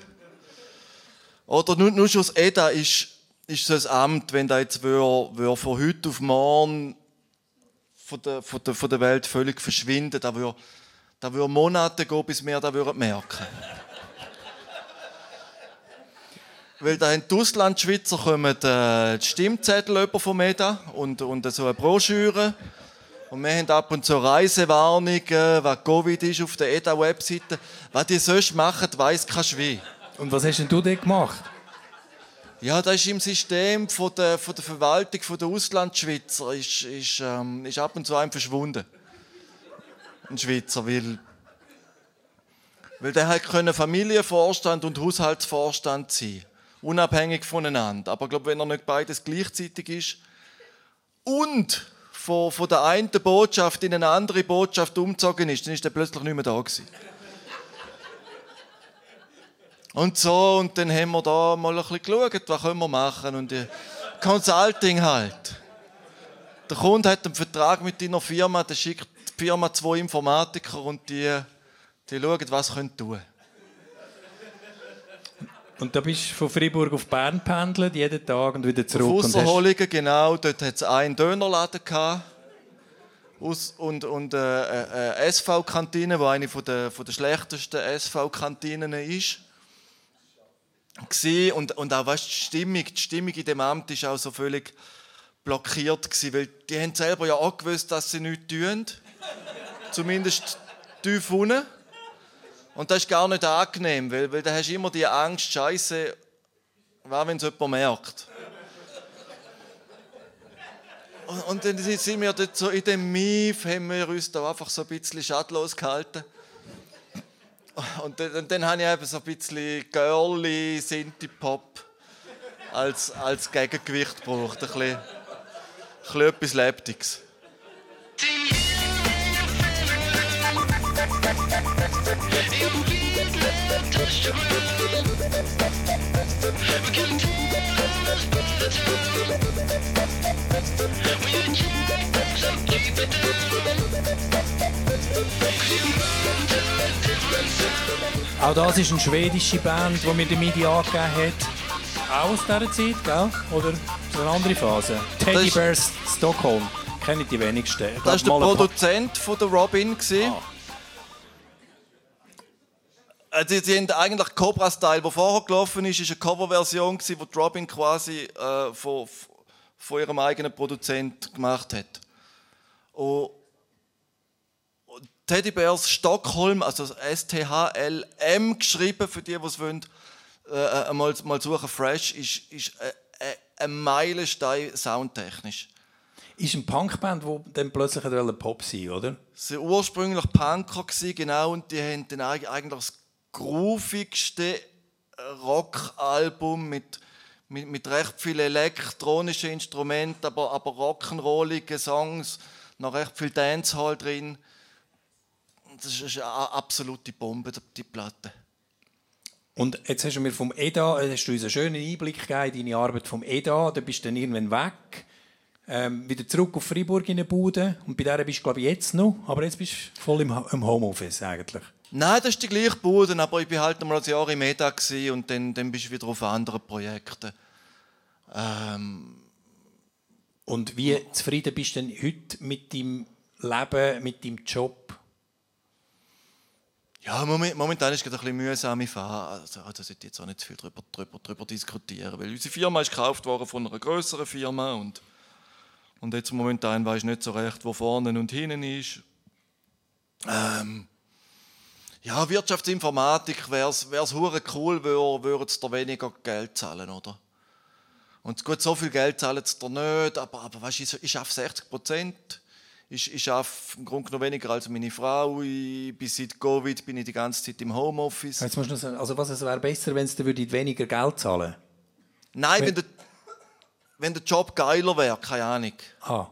Oder nur, nur schon das EDA ist, ist so ein Amt, wenn da jetzt wär, wär von heute auf morgen von der, von der, von der Welt völlig verschwinden, da würde da wär Monate gehen, bis wir das merken (laughs) Weil da in die Auslandschweizer kommen äh, die Stimmzettel vom EDA und, und so eine Broschüre. Und wir haben ab und zu Reisewarnungen, was Covid ist auf der EDA-Webseite. Was die sonst machen, weiss kein Schwein. Und was hast denn du dort gemacht? Ja, das ist im System von der, von der Verwaltung von der Auslandschweizer ist, ist, ähm, ist ab und zu einem verschwunden. Ein Schweizer, weil, weil der halt können Familienvorstand und Haushaltsvorstand sein, unabhängig voneinander. Aber ich glaube, wenn er nicht beides gleichzeitig ist und von, von der einen Botschaft in eine andere Botschaft umgezogen ist, dann ist er plötzlich nicht mehr da gewesen. Und so, und dann haben wir da mal ein bisschen geschaut, was können wir machen. Und die, Consulting halt. Der Kunde hat einen Vertrag mit deiner Firma, dann schickt die Firma zwei Informatiker und die, die schauen, was sie tun können. Und da bist du von Freiburg auf Bern pendelt, jeden Tag und wieder Auf zurück. Und hast, Ausserholungen, genau, dort hat es einen Dönerladen gehabt. Aus, und und äh, äh, eine SV-Kantine, die eine von der, von der schlechtesten SV-Kantinen ist. Und, und auch weißt, die, Stimmung, die Stimmung in dem Amt war auch so völlig blockiert, gewesen, weil die haben selber ja auch gewusst, dass sie nichts tun. Zumindest tief unten. Und das ist gar nicht angenehm, weil, weil da hast du immer die Angst, Scheiße, was, wenn es jemand merkt. Und, und dann sind wir dort so in dem Mief, haben wir uns da einfach so ein bisschen schadlos gehalten. Und dann, und dann habe ich eben so ein bisschen Girly, Sinti-Pop als, als Gegengewicht gebraucht. Ein bisschen, ein bisschen etwas Lebendiges. Auch das ist eine schwedische Band, die mir der MIDI angegeben hat. Auch aus dieser Zeit, gell? Oder so eine andere Phase? Teddy Bears Stockholm. Kenne ich die wenigsten. Ich Das war der Produzent von der Robin. gewesen. Ah. Also, sie haben eigentlich Cobra Style, der vorher gelaufen ist, ist eine Coverversion, die Robin quasi äh, von, von ihrem eigenen Produzent gemacht hat. Und und Teddy Bears Stockholm, also S-T-H-L-M geschrieben, für die, die es wollen, äh, äh, mal, mal suchen, fresh, ist, ist äh, äh, ein Meilenstein soundtechnisch. Ist eine Punkband, die dann plötzlich Pop sein oder? Sie waren ursprünglich Punker, genau, und die haben dann eig- eigentlich das groovigste Rockalbum mit, mit, mit recht vielen elektronischen Instrumenten, aber, aber rock'n'rollige Songs, noch recht viel Dancehall drin. Das ist eine absolute Bombe, die Platte. Und jetzt hast du mir vom EDA, äh, hast du uns einen schönen Einblick gegeben in deine Arbeit vom EDA. Da bist du dann irgendwann weg. Ähm, wieder zurück auf Freiburg in eine Bude. Und bei der bist du, glaube ich, jetzt noch. Aber jetzt bist du voll im, im Homeoffice eigentlich. Nein, das ist die gleiche Bude, aber ich war halt noch mal ein Jahr im EDA und dann, dann bist du wieder auf anderen Projekten. Ähm, Und wie zufrieden bist du denn heute mit deinem Leben, mit deinem Job? Ja, moment, momentan ist es gerade ein bisschen mühsame Phase. Also, da sollte ich jetzt auch nicht viel drüber, drüber, drüber diskutieren. Weil unsere Firma ist gekauft worden von einer größeren Firma und, und jetzt momentan weiß ich nicht so recht, wo vorne und hinten ist. Ähm, ja, Wirtschaftsinformatik wäre es hure cool, wür- würden sie da weniger Geld zahlen, oder? Und gut, so viel Geld zahlen sie da nicht, aber, aber weißt, du, ich, ich arbeite 60 Prozent. Ich, ich arbeite im Grunde genommen weniger als meine Frau. Ich bin seit Covid bin ich die ganze Zeit im Homeoffice. Jetzt musst du sagen, also was, es wäre besser, wenn sie weniger Geld zahlen Nein, Wenn- wenn der, wenn der Job geiler wäre, keine Ahnung. Ah,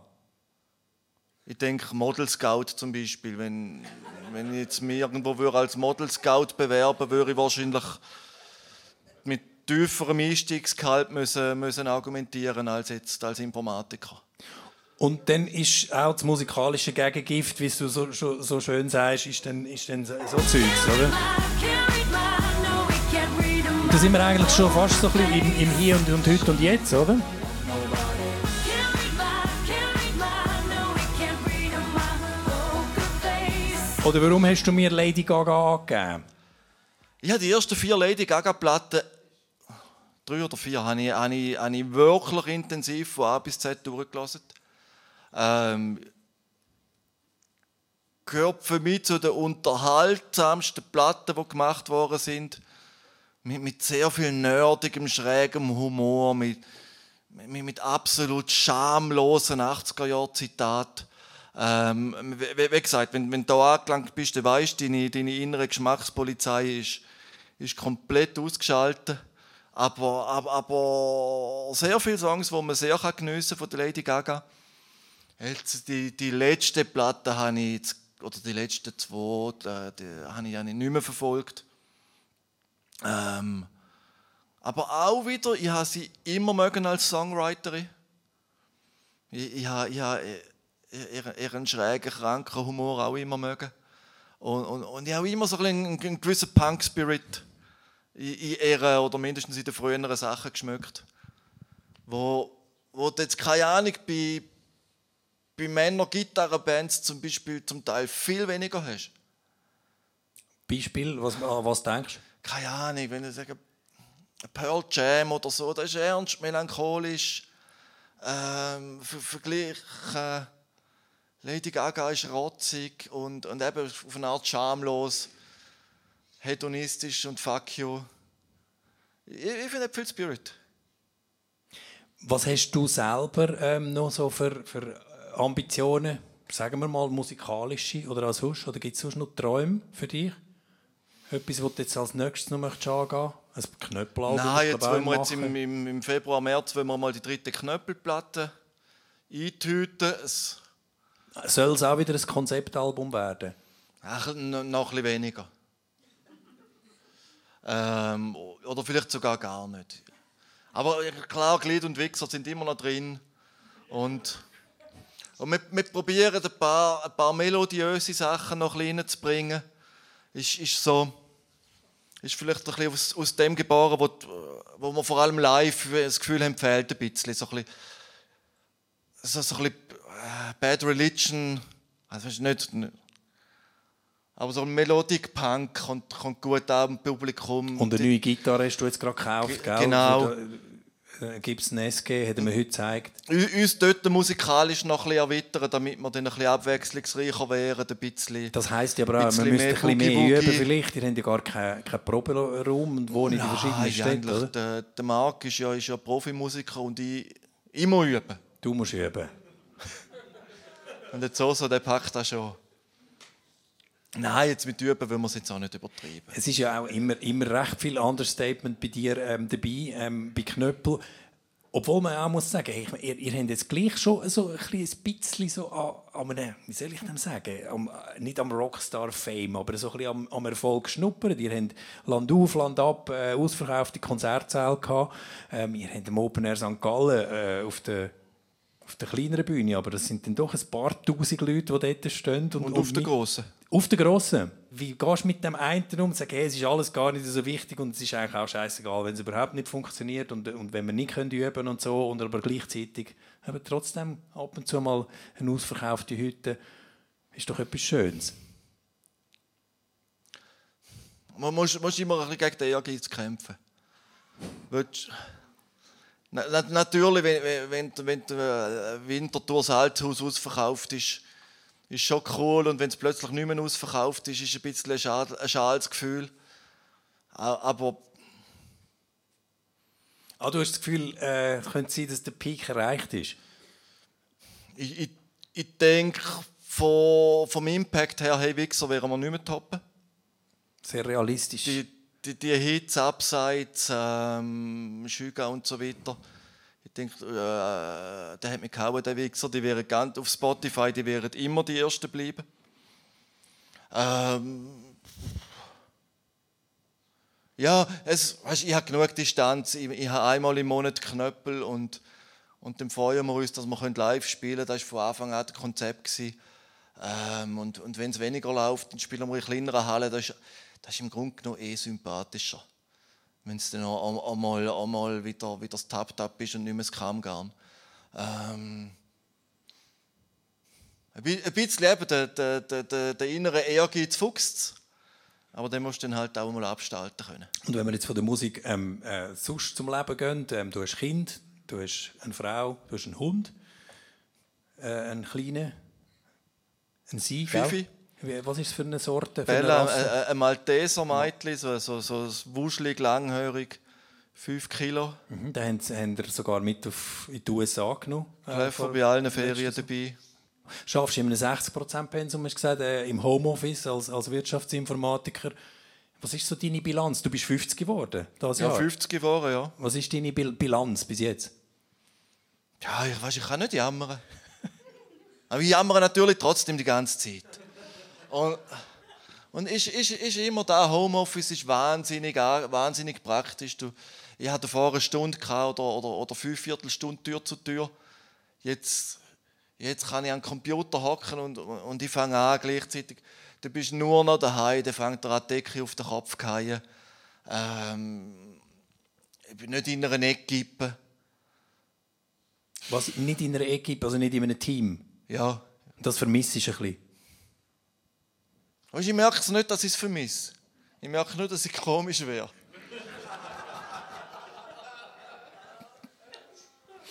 Ich denke Model Scout zum Beispiel. Wenn, wenn ich jetzt mich irgendwo würde als Model Scout bewerben würde ich wahrscheinlich mit tieferem Einstiegsgehalt müssen, müssen argumentieren als jetzt als Informatiker. Und dann ist auch das musikalische Gegengift, wie du so, so, so schön sagst, ist dann, ist dann so Zeugs, oder? Da sind wir eigentlich schon fast so ein bisschen im, im Hier und, und Heute und Jetzt, oder? Oder warum hast du mir Lady Gaga angegeben? Ich habe die ersten vier Lady Gaga-Platten, drei oder vier, habe ich, habe ich, habe ich wirklich intensiv von A bis Z durchgelassen. Ähm, gehört für mich zu den unterhaltsamsten Platten, die gemacht worden sind. Mit, mit sehr viel nerdigem, schrägem Humor, mit, mit, mit absolut schamlosen 80er-Jahr-Zitaten. Ähm, wie, wie gesagt, wenn, wenn du da angelangt bist, dann weißt du, deine, deine innere Geschmackspolizei ist, ist komplett ausgeschaltet. Aber, aber, aber sehr viele Songs, die man sehr kann geniessen von der Lady Gaga. Die, die letzte Platte habe ich jetzt, oder die letzten zwei, die, die habe ich nicht mehr verfolgt. Ähm, Aber auch wieder, ich habe sie immer mögen als Songwriterin. Ich, ich habe, ich habe äh, ihren, ihren schrägen, kranken Humor auch immer mögen. Und, und, und ich habe immer so einen, einen gewissen Punk-Spirit in, ihren, oder mindestens in den früheren Sachen geschmückt. Wo, wo jetzt keine Ahnung bei, bei Männer-Gitarrenbands zum Beispiel zum Teil viel weniger hast. Beispiel, was, was denkst du? keine Ahnung, wenn ich sage, Pearl Jam oder so, das ist ernst, melancholisch. Ähm, ver Vergleich, äh, Lady Gaga ist rotzig und, und eben auf eine Art schamlos, hedonistisch und fuck you. Ich, ich finde viel Spirit. Was hast du selber ähm, noch so für, für Ambitionen, sagen wir mal musikalische oder als sonst? Oder gibt es sonst noch Träume für dich? Etwas, was du jetzt als nächstes noch möchtest angehen möchtest? Ein Knöppelalbum? Nein, jetzt wollen wir jetzt im, im, im Februar, März wollen wir mal die dritte Knöppelplatte eintüten. Es, Soll es auch wieder ein Konzeptalbum werden? Ach, noch ein bisschen weniger. Ähm, oder vielleicht sogar gar nicht. Aber klar, Glied und Wichser sind immer noch drin. Und, und wir, wir probieren ein paar, ein paar melodiöse Sachen noch ein bisschen reinzubringen. Ist, ist so, ist vielleicht ein bisschen aus, aus dem geboren, wo, wo wir vor allem live das Gefühl haben, fehlt ein bisschen. So ein bisschen, so, so ein bisschen äh, Bad Religion, also nicht, nicht aber so ein Melodic Punk kommt, kommt gut an im Publikum. Und eine neue Gitarre hast du jetzt gerade gekauft, gell? genau. Äh, Gibt es eine SG, hat er mir heute gezeigt. Uns dort musikalisch noch ein bisschen erweitern, damit wir dann ein bisschen abwechslungsreicher wären, ein bisschen. Das heisst ja aber auch, man bisschen müsste ein bisschen mehr Boogie-Woogie. üben vielleicht. Ihr habt ja gar keinen keinen Proberaum und wohnen in den verschiedenen Nein, Städten, oder? der, der Marc ist ja, ist ja Profimusiker und ich immer üben. Du musst üben. Und jetzt so, so der packt das schon. Nein, jetzt mit üben wollen wir es jetzt auch nicht übertreiben. Es ist ja auch immer, immer recht viel Understatement bei dir ähm, dabei, ähm, bei Knöppel. Obwohl man auch muss sagen, ich, ihr, ihr habt jetzt gleich schon so ein bisschen so an, an einem, wie soll ich denn sagen, am, nicht am Rockstar-Fame, aber so ein bisschen am, am Erfolg geschnuppert. Ihr habt Land auf, Land ab, äh, ausverkaufte Konzertsäle gehabt. Ähm, ihr habt im Open Air St. Gallen äh, auf der auf der kleineren Bühne, aber das sind dann doch ein paar tausend Leute, die dort stehen. Und, Und auf der grossen. Auf der grossen. Wie gehst du mit dem einen um und sagst, hey, es ist alles gar nicht so wichtig und es ist eigentlich auch scheißegal, wenn es überhaupt nicht funktioniert und, und wenn wir nicht können üben und so, und aber gleichzeitig aber trotzdem ab und zu mal eine ausverkaufte Hütte ist doch etwas Schönes. Man muss, muss immer ein bisschen gegen den Ehrgeiz kämpfen. Willst, na, na, natürlich, wenn, wenn, wenn, wenn Winterthur Salzhaus ausverkauft ist, ist schon cool. Und wenn es plötzlich nicht mehr ausverkauft ist, ist ein bisschen ein, schade, ein schales Gefühl. Aber Ah, du hast das Gefühl, äh, es könnte sein, dass der Peak erreicht ist. ich, ich, ich denke, von, vom Impact her, hey Wichser, wären wir nicht mehr toppen. Sehr realistisch. die, die, die Hits abseits, ähm, Schüga und so weiter. Ich denke, äh, der hat mich gehauen, der Wichser. Die wären ganz auf Spotify, die wären immer die Ersten bleiben. Ähm, ja, es, weißt, ich habe genug Distanz. Ich, ich habe einmal im Monat Knöppel und, und dann freuen wir uns, dass wir live spielen können. Das war von Anfang an das Konzept. Ähm, und und wenn es weniger läuft, dann spielen wir in kleineren Hallen. Das das ist im Grunde genommen eh sympathischer. Wenn es dann auch, auch, auch mal, auch mal wieder, wieder das Tap-Tap ist und nicht mehr das Kammgarn. Ähm, ein bi- ein bisschen eben der, der, der, der, innere Ehrgeiz fuchst aber den musst du dann halt auch mal abstalten können. Und wenn wir jetzt von der Musik ähm, äh, sonst zum Leben gehen, ähm, du hast Kind, du hast eine Frau, du hast einen Hund, äh, einen kleinen, einen Sie? Fifi. Was ist es für eine Sorte? Für Bella, Rasse? ein, ein Malteser Mädchen, so, so, so wuschelig, langhörig, 5 Kilo. Mhm, den haben, sie- haben sogar mit auf, in die USA genommen. äh, Treffer vor- bei allen Ferien dabei. Schaffst du in einem 60%-Pensum, hast du gesagt, äh, im Homeoffice als, als Wirtschaftsinformatiker. Was ist so deine Bilanz? Du bist 50 geworden, das Ja, Jahr. 50 geworden, ja. Was ist deine Bil Bilanz bis jetzt? Ja, ich weiß, ich kann nicht jammern. (laughs) Aber ich jammere natürlich trotzdem die ganze Zeit. Und, Und ist, ist, ist immer da, Homeoffice ist wahnsinnig, wahnsinnig praktisch. Du, ich hatte vorher eine Stunde gehabt oder, oder, oder fünf Viertelstunden Tür zu Tür. Jetzt, jetzt kann ich am Computer hocken und, und ich fange an gleichzeitig. Du bist nur noch daheim, dann fängt die Decke auf den Kopf zu. Ähm, ich bin nicht in einer Equipe. Was nicht in einer Equipe, also nicht in einem Team. Ja. Das vermisse ich ein bisschen. Weißt, ich merke es nicht, dass ich es vermisse. Ich merke nur, dass ich komisch wäre.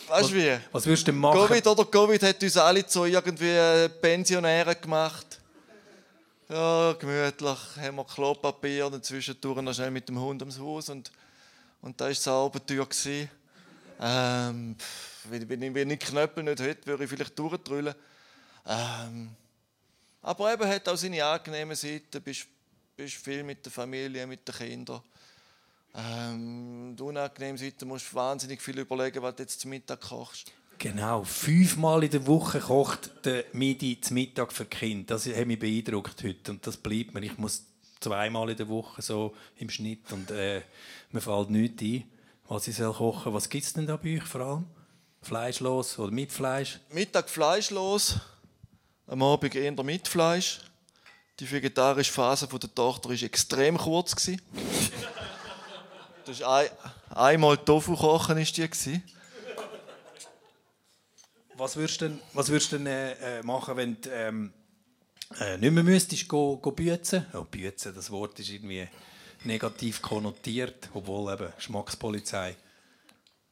Weißt du wie? Was würdest du denn machen? Covid oder Covid hat uns alle zu irgendwie äh, Pensionären gemacht. Ja, gemütlich, haben wir Klopapier und zwischendurch noch schnell mit dem Hund ums Haus und, und da war Tür. gewesen. Ähm, pff, wenn, ich- wenn ich Knöpfe nicht hätte, würde ich vielleicht durchdrüllen. Ähm, aber eben hat auch seine angenehmen Seiten. Bist, bist viel mit der Familie, mit den Kindern. Ähm, die unangenehme Seite musst du wahnsinnig viel überlegen, was du jetzt zum Mittag kochst. Genau, fünfmal in der Woche kocht der Midi zum Mittag für Kinder. Das hat mich beeindruckt heute und das bleibt mir. Ich muss zweimal in der Woche so im Schnitt und äh, mir fällt nichts ein, was ich soll kochen Was gibt es denn da bei euch vor allem? Fleischlos oder mit Fleisch? Mittag fleischlos, am Abend eher mit Fleisch. Die vegetarische Phase der Tochter war extrem kurz. Das ist ein, einmal Tofu kochen ist die. Was würdest du denn, was würdest denn äh, äh, machen, wenn du ähm, äh, nicht mehr müsstest go, go büzen? Oh, büzen, das Wort ist irgendwie negativ konnotiert, obwohl eben Geschmackspolizei.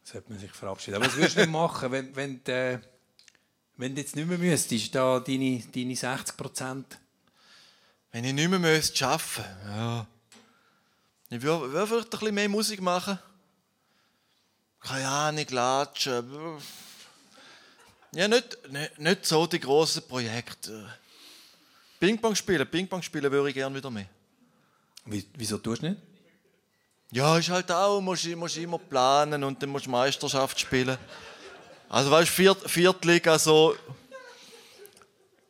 Sollte man sich verabschieden. Aber was würdest du denn machen, wenn, wenn, du, äh, wenn du jetzt nicht mehr müsstest, da deine, deine 60 Prozent? Wenn ich nicht mehr müsste arbeiten ja. Ich würde würde vielleicht ein bisschen mehr Musik machen. Keine Ahnung, latschen. Ja, nicht, nicht, nicht so die grossen Projekte. Ping-Pong spielen, Ping-Pong spielen würde ich gerne wieder mehr. Wie, wieso tust du nicht? Ja, ist halt auch, musst, musst immer planen und dann musst du Meisterschaft spielen. Also weißt du, Viert, Viertliga so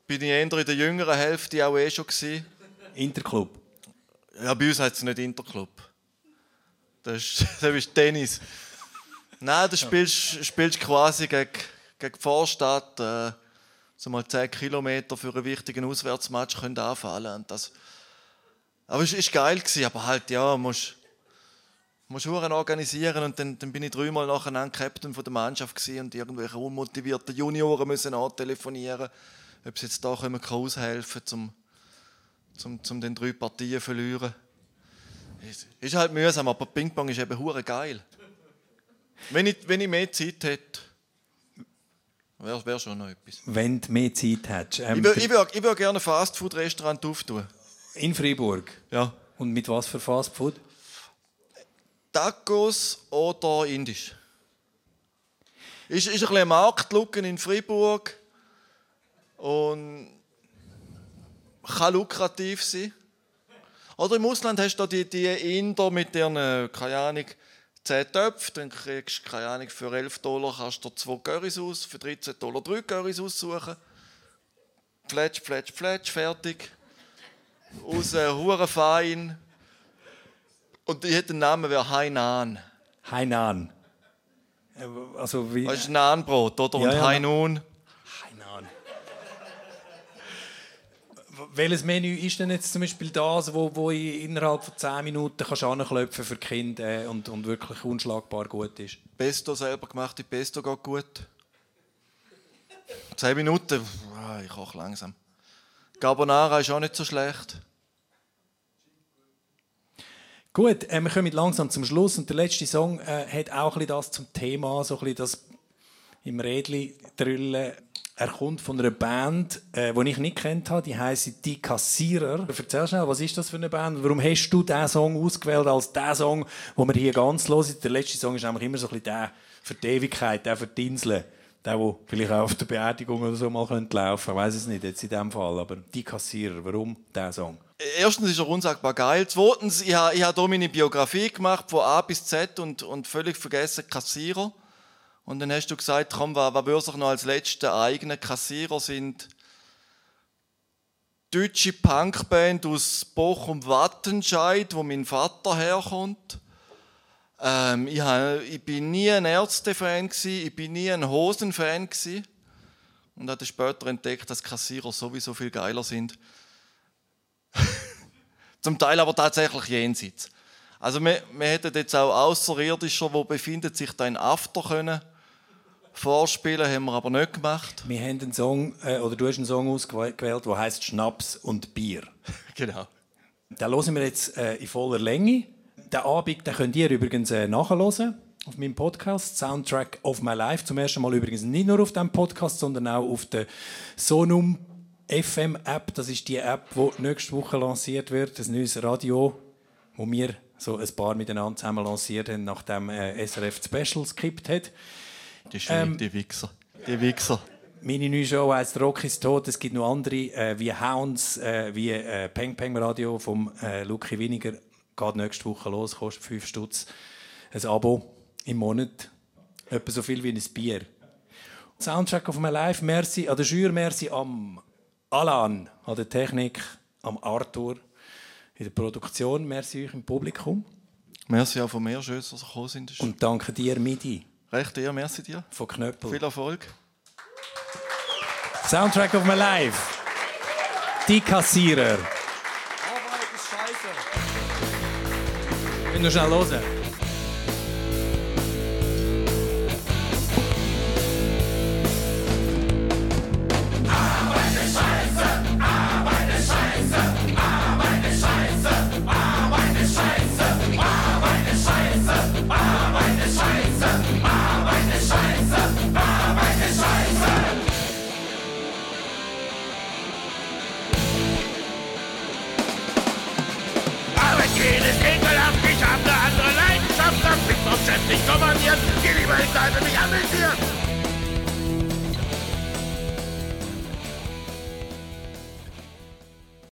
bin ich eher in der jüngeren Hälfte auch eh schon gewesen. Interclub. Ja, bei uns heißt es nicht Interclub. Das ist, (laughs) das ist Tennis. Nein, du spielst, spielst quasi gegen, gegen die Vorstadt. Äh, so mal 10 Kilometer für einen wichtigen Auswärtsmatch können anfallen. Und das, aber es war geil, gewesen, aber halt, ja, musst musst Huren organisieren und dann, dann bin ich dreimal nacheinander Captain von der Mannschaft und irgendwelche unmotivierten Junioren müssen antelefonieren, ob sie jetzt da können, aushelfen können, um, um, um den drei Partien zu verlieren. Ist, ist halt mühsam, aber Ping-Pong ist eben hure geil. Wenn ich, wenn ich mehr Zeit hätte, wäre wär schon noch etwas. Wenn du mehr Zeit hättest. Ähm, Ich würde ich würd, ich würd gerne ein Fastfood-Restaurant auftun. in Freiburg. Ja. Und mit was für Fastfood? Tacos oder Indisch. Ist, ist ein bisschen Marktlücke in Freiburg und kann lukrativ sein. Oder im Ausland hast du die, die Inder mit ihren, keine Ahnung, 10 Töpfen, dann kriegst du, keine Ahnung, für 11 Dollar kannst du dir 2 Currys aus, für 13 Dollar 3 Currys aussuchen. Fletsch, fletsch, fletsch, fertig. Aus äh, hure fein. Und die hätte den Namen wäre Hainan. Hainan. Äh, Also wie... Weißt du, Nahenbrot, oder? Ja, Und ja. Hainun. Hainan. Welches Menü ist denn jetzt zum Beispiel das, wo, wo ich innerhalb von 10 Minuten kannst anklopfen für die Kinder äh, und, und wirklich unschlagbar gut ist? Pesto selber gemachte Pesto geht gut. 10 Minuten, ah, ich koche langsam. Carbonara ist auch nicht so schlecht. Gut, äh, wir kommen langsam zum Schluss und der letzte Song äh, hat auch ein das zum Thema, so ein bisschen das im Rädli drüllen. Er kommt von einer Band, äh, die ich nicht kennt habe, die heisst Die Kassierer. Erzähl schnell, was ist das für eine Band? Warum hast du diesen Song ausgewählt als den Song, den wir hier ganz hören? Der letzte Song ist nämlich immer so ein bisschen der für die Ewigkeit, der für die Insel. Der, der vielleicht auch auf der Beerdigung oder so mal könnte laufen Ich weiß es nicht, jetzt in dem Fall. Aber Die Kassierer, warum der Song? Erstens ist er unsagbar geil. Zweitens, ich habe, ich habe hier meine Biografie gemacht, von A bis Z und, und völlig vergessen Kassierer. Und dann hast du gesagt, komm, was, was würde sich noch als letzter eigene Kassierer sind deutsche Punkband aus Bochum Wattenscheid, wo mein Vater herkommt. Ähm, ich, ha, ich bin nie ein Ärzte-Fan ich bin nie ein Hosen-Fan und habe später entdeckt, dass Kassierer sowieso viel geiler sind. (laughs) Zum Teil aber tatsächlich jenseits. Also wir, wir hätten jetzt auch Außerirdischer, wo befindet sich da in After können vorspielen, haben wir aber nicht gemacht. Wir haben einen Song, äh, oder du hast einen Song ausgewählt, der heißt Schnaps und Bier. (laughs) Genau. Den hören wir jetzt äh, in voller Länge. Den Abend den könnt ihr übrigens äh, nachhören auf meinem Podcast Soundtrack of My Life. Zum ersten Mal übrigens nicht nur auf diesem Podcast, sondern auch auf der Sonum FM App. Das ist die App, die nächste Woche lanciert wird. Das neues Radio, wo wir so ein paar miteinander zusammen lanciert haben, nachdem äh, SRF Specials gekippt hat. Die, Schwede, Ähm, die Wichser. Die Wichser. Meine neue Show heisst Rock ist tot. Es gibt noch andere, äh, wie Hounds, äh, wie äh, Peng Peng Radio vom äh, Luki Winiger. Geht nächste Woche los, kostet 5 Stutz. Ein Abo im Monat. Etwa so viel wie ein Bier. Soundtrack of my life. Merci an der Jury, merci am Alan, an der Technik, am Arthur in der Produktion. Merci euch im Publikum. Merci auch von mir, schön, dass ihr gekommen sind. Und danke dir, Midi, Recht dir, merci dir. von Knöppel. Viel Erfolg. Soundtrack of my life. Die Kassierer. Wenn du Chef nicht kommandiert. Geh lieber hinter, als mich amüsiert.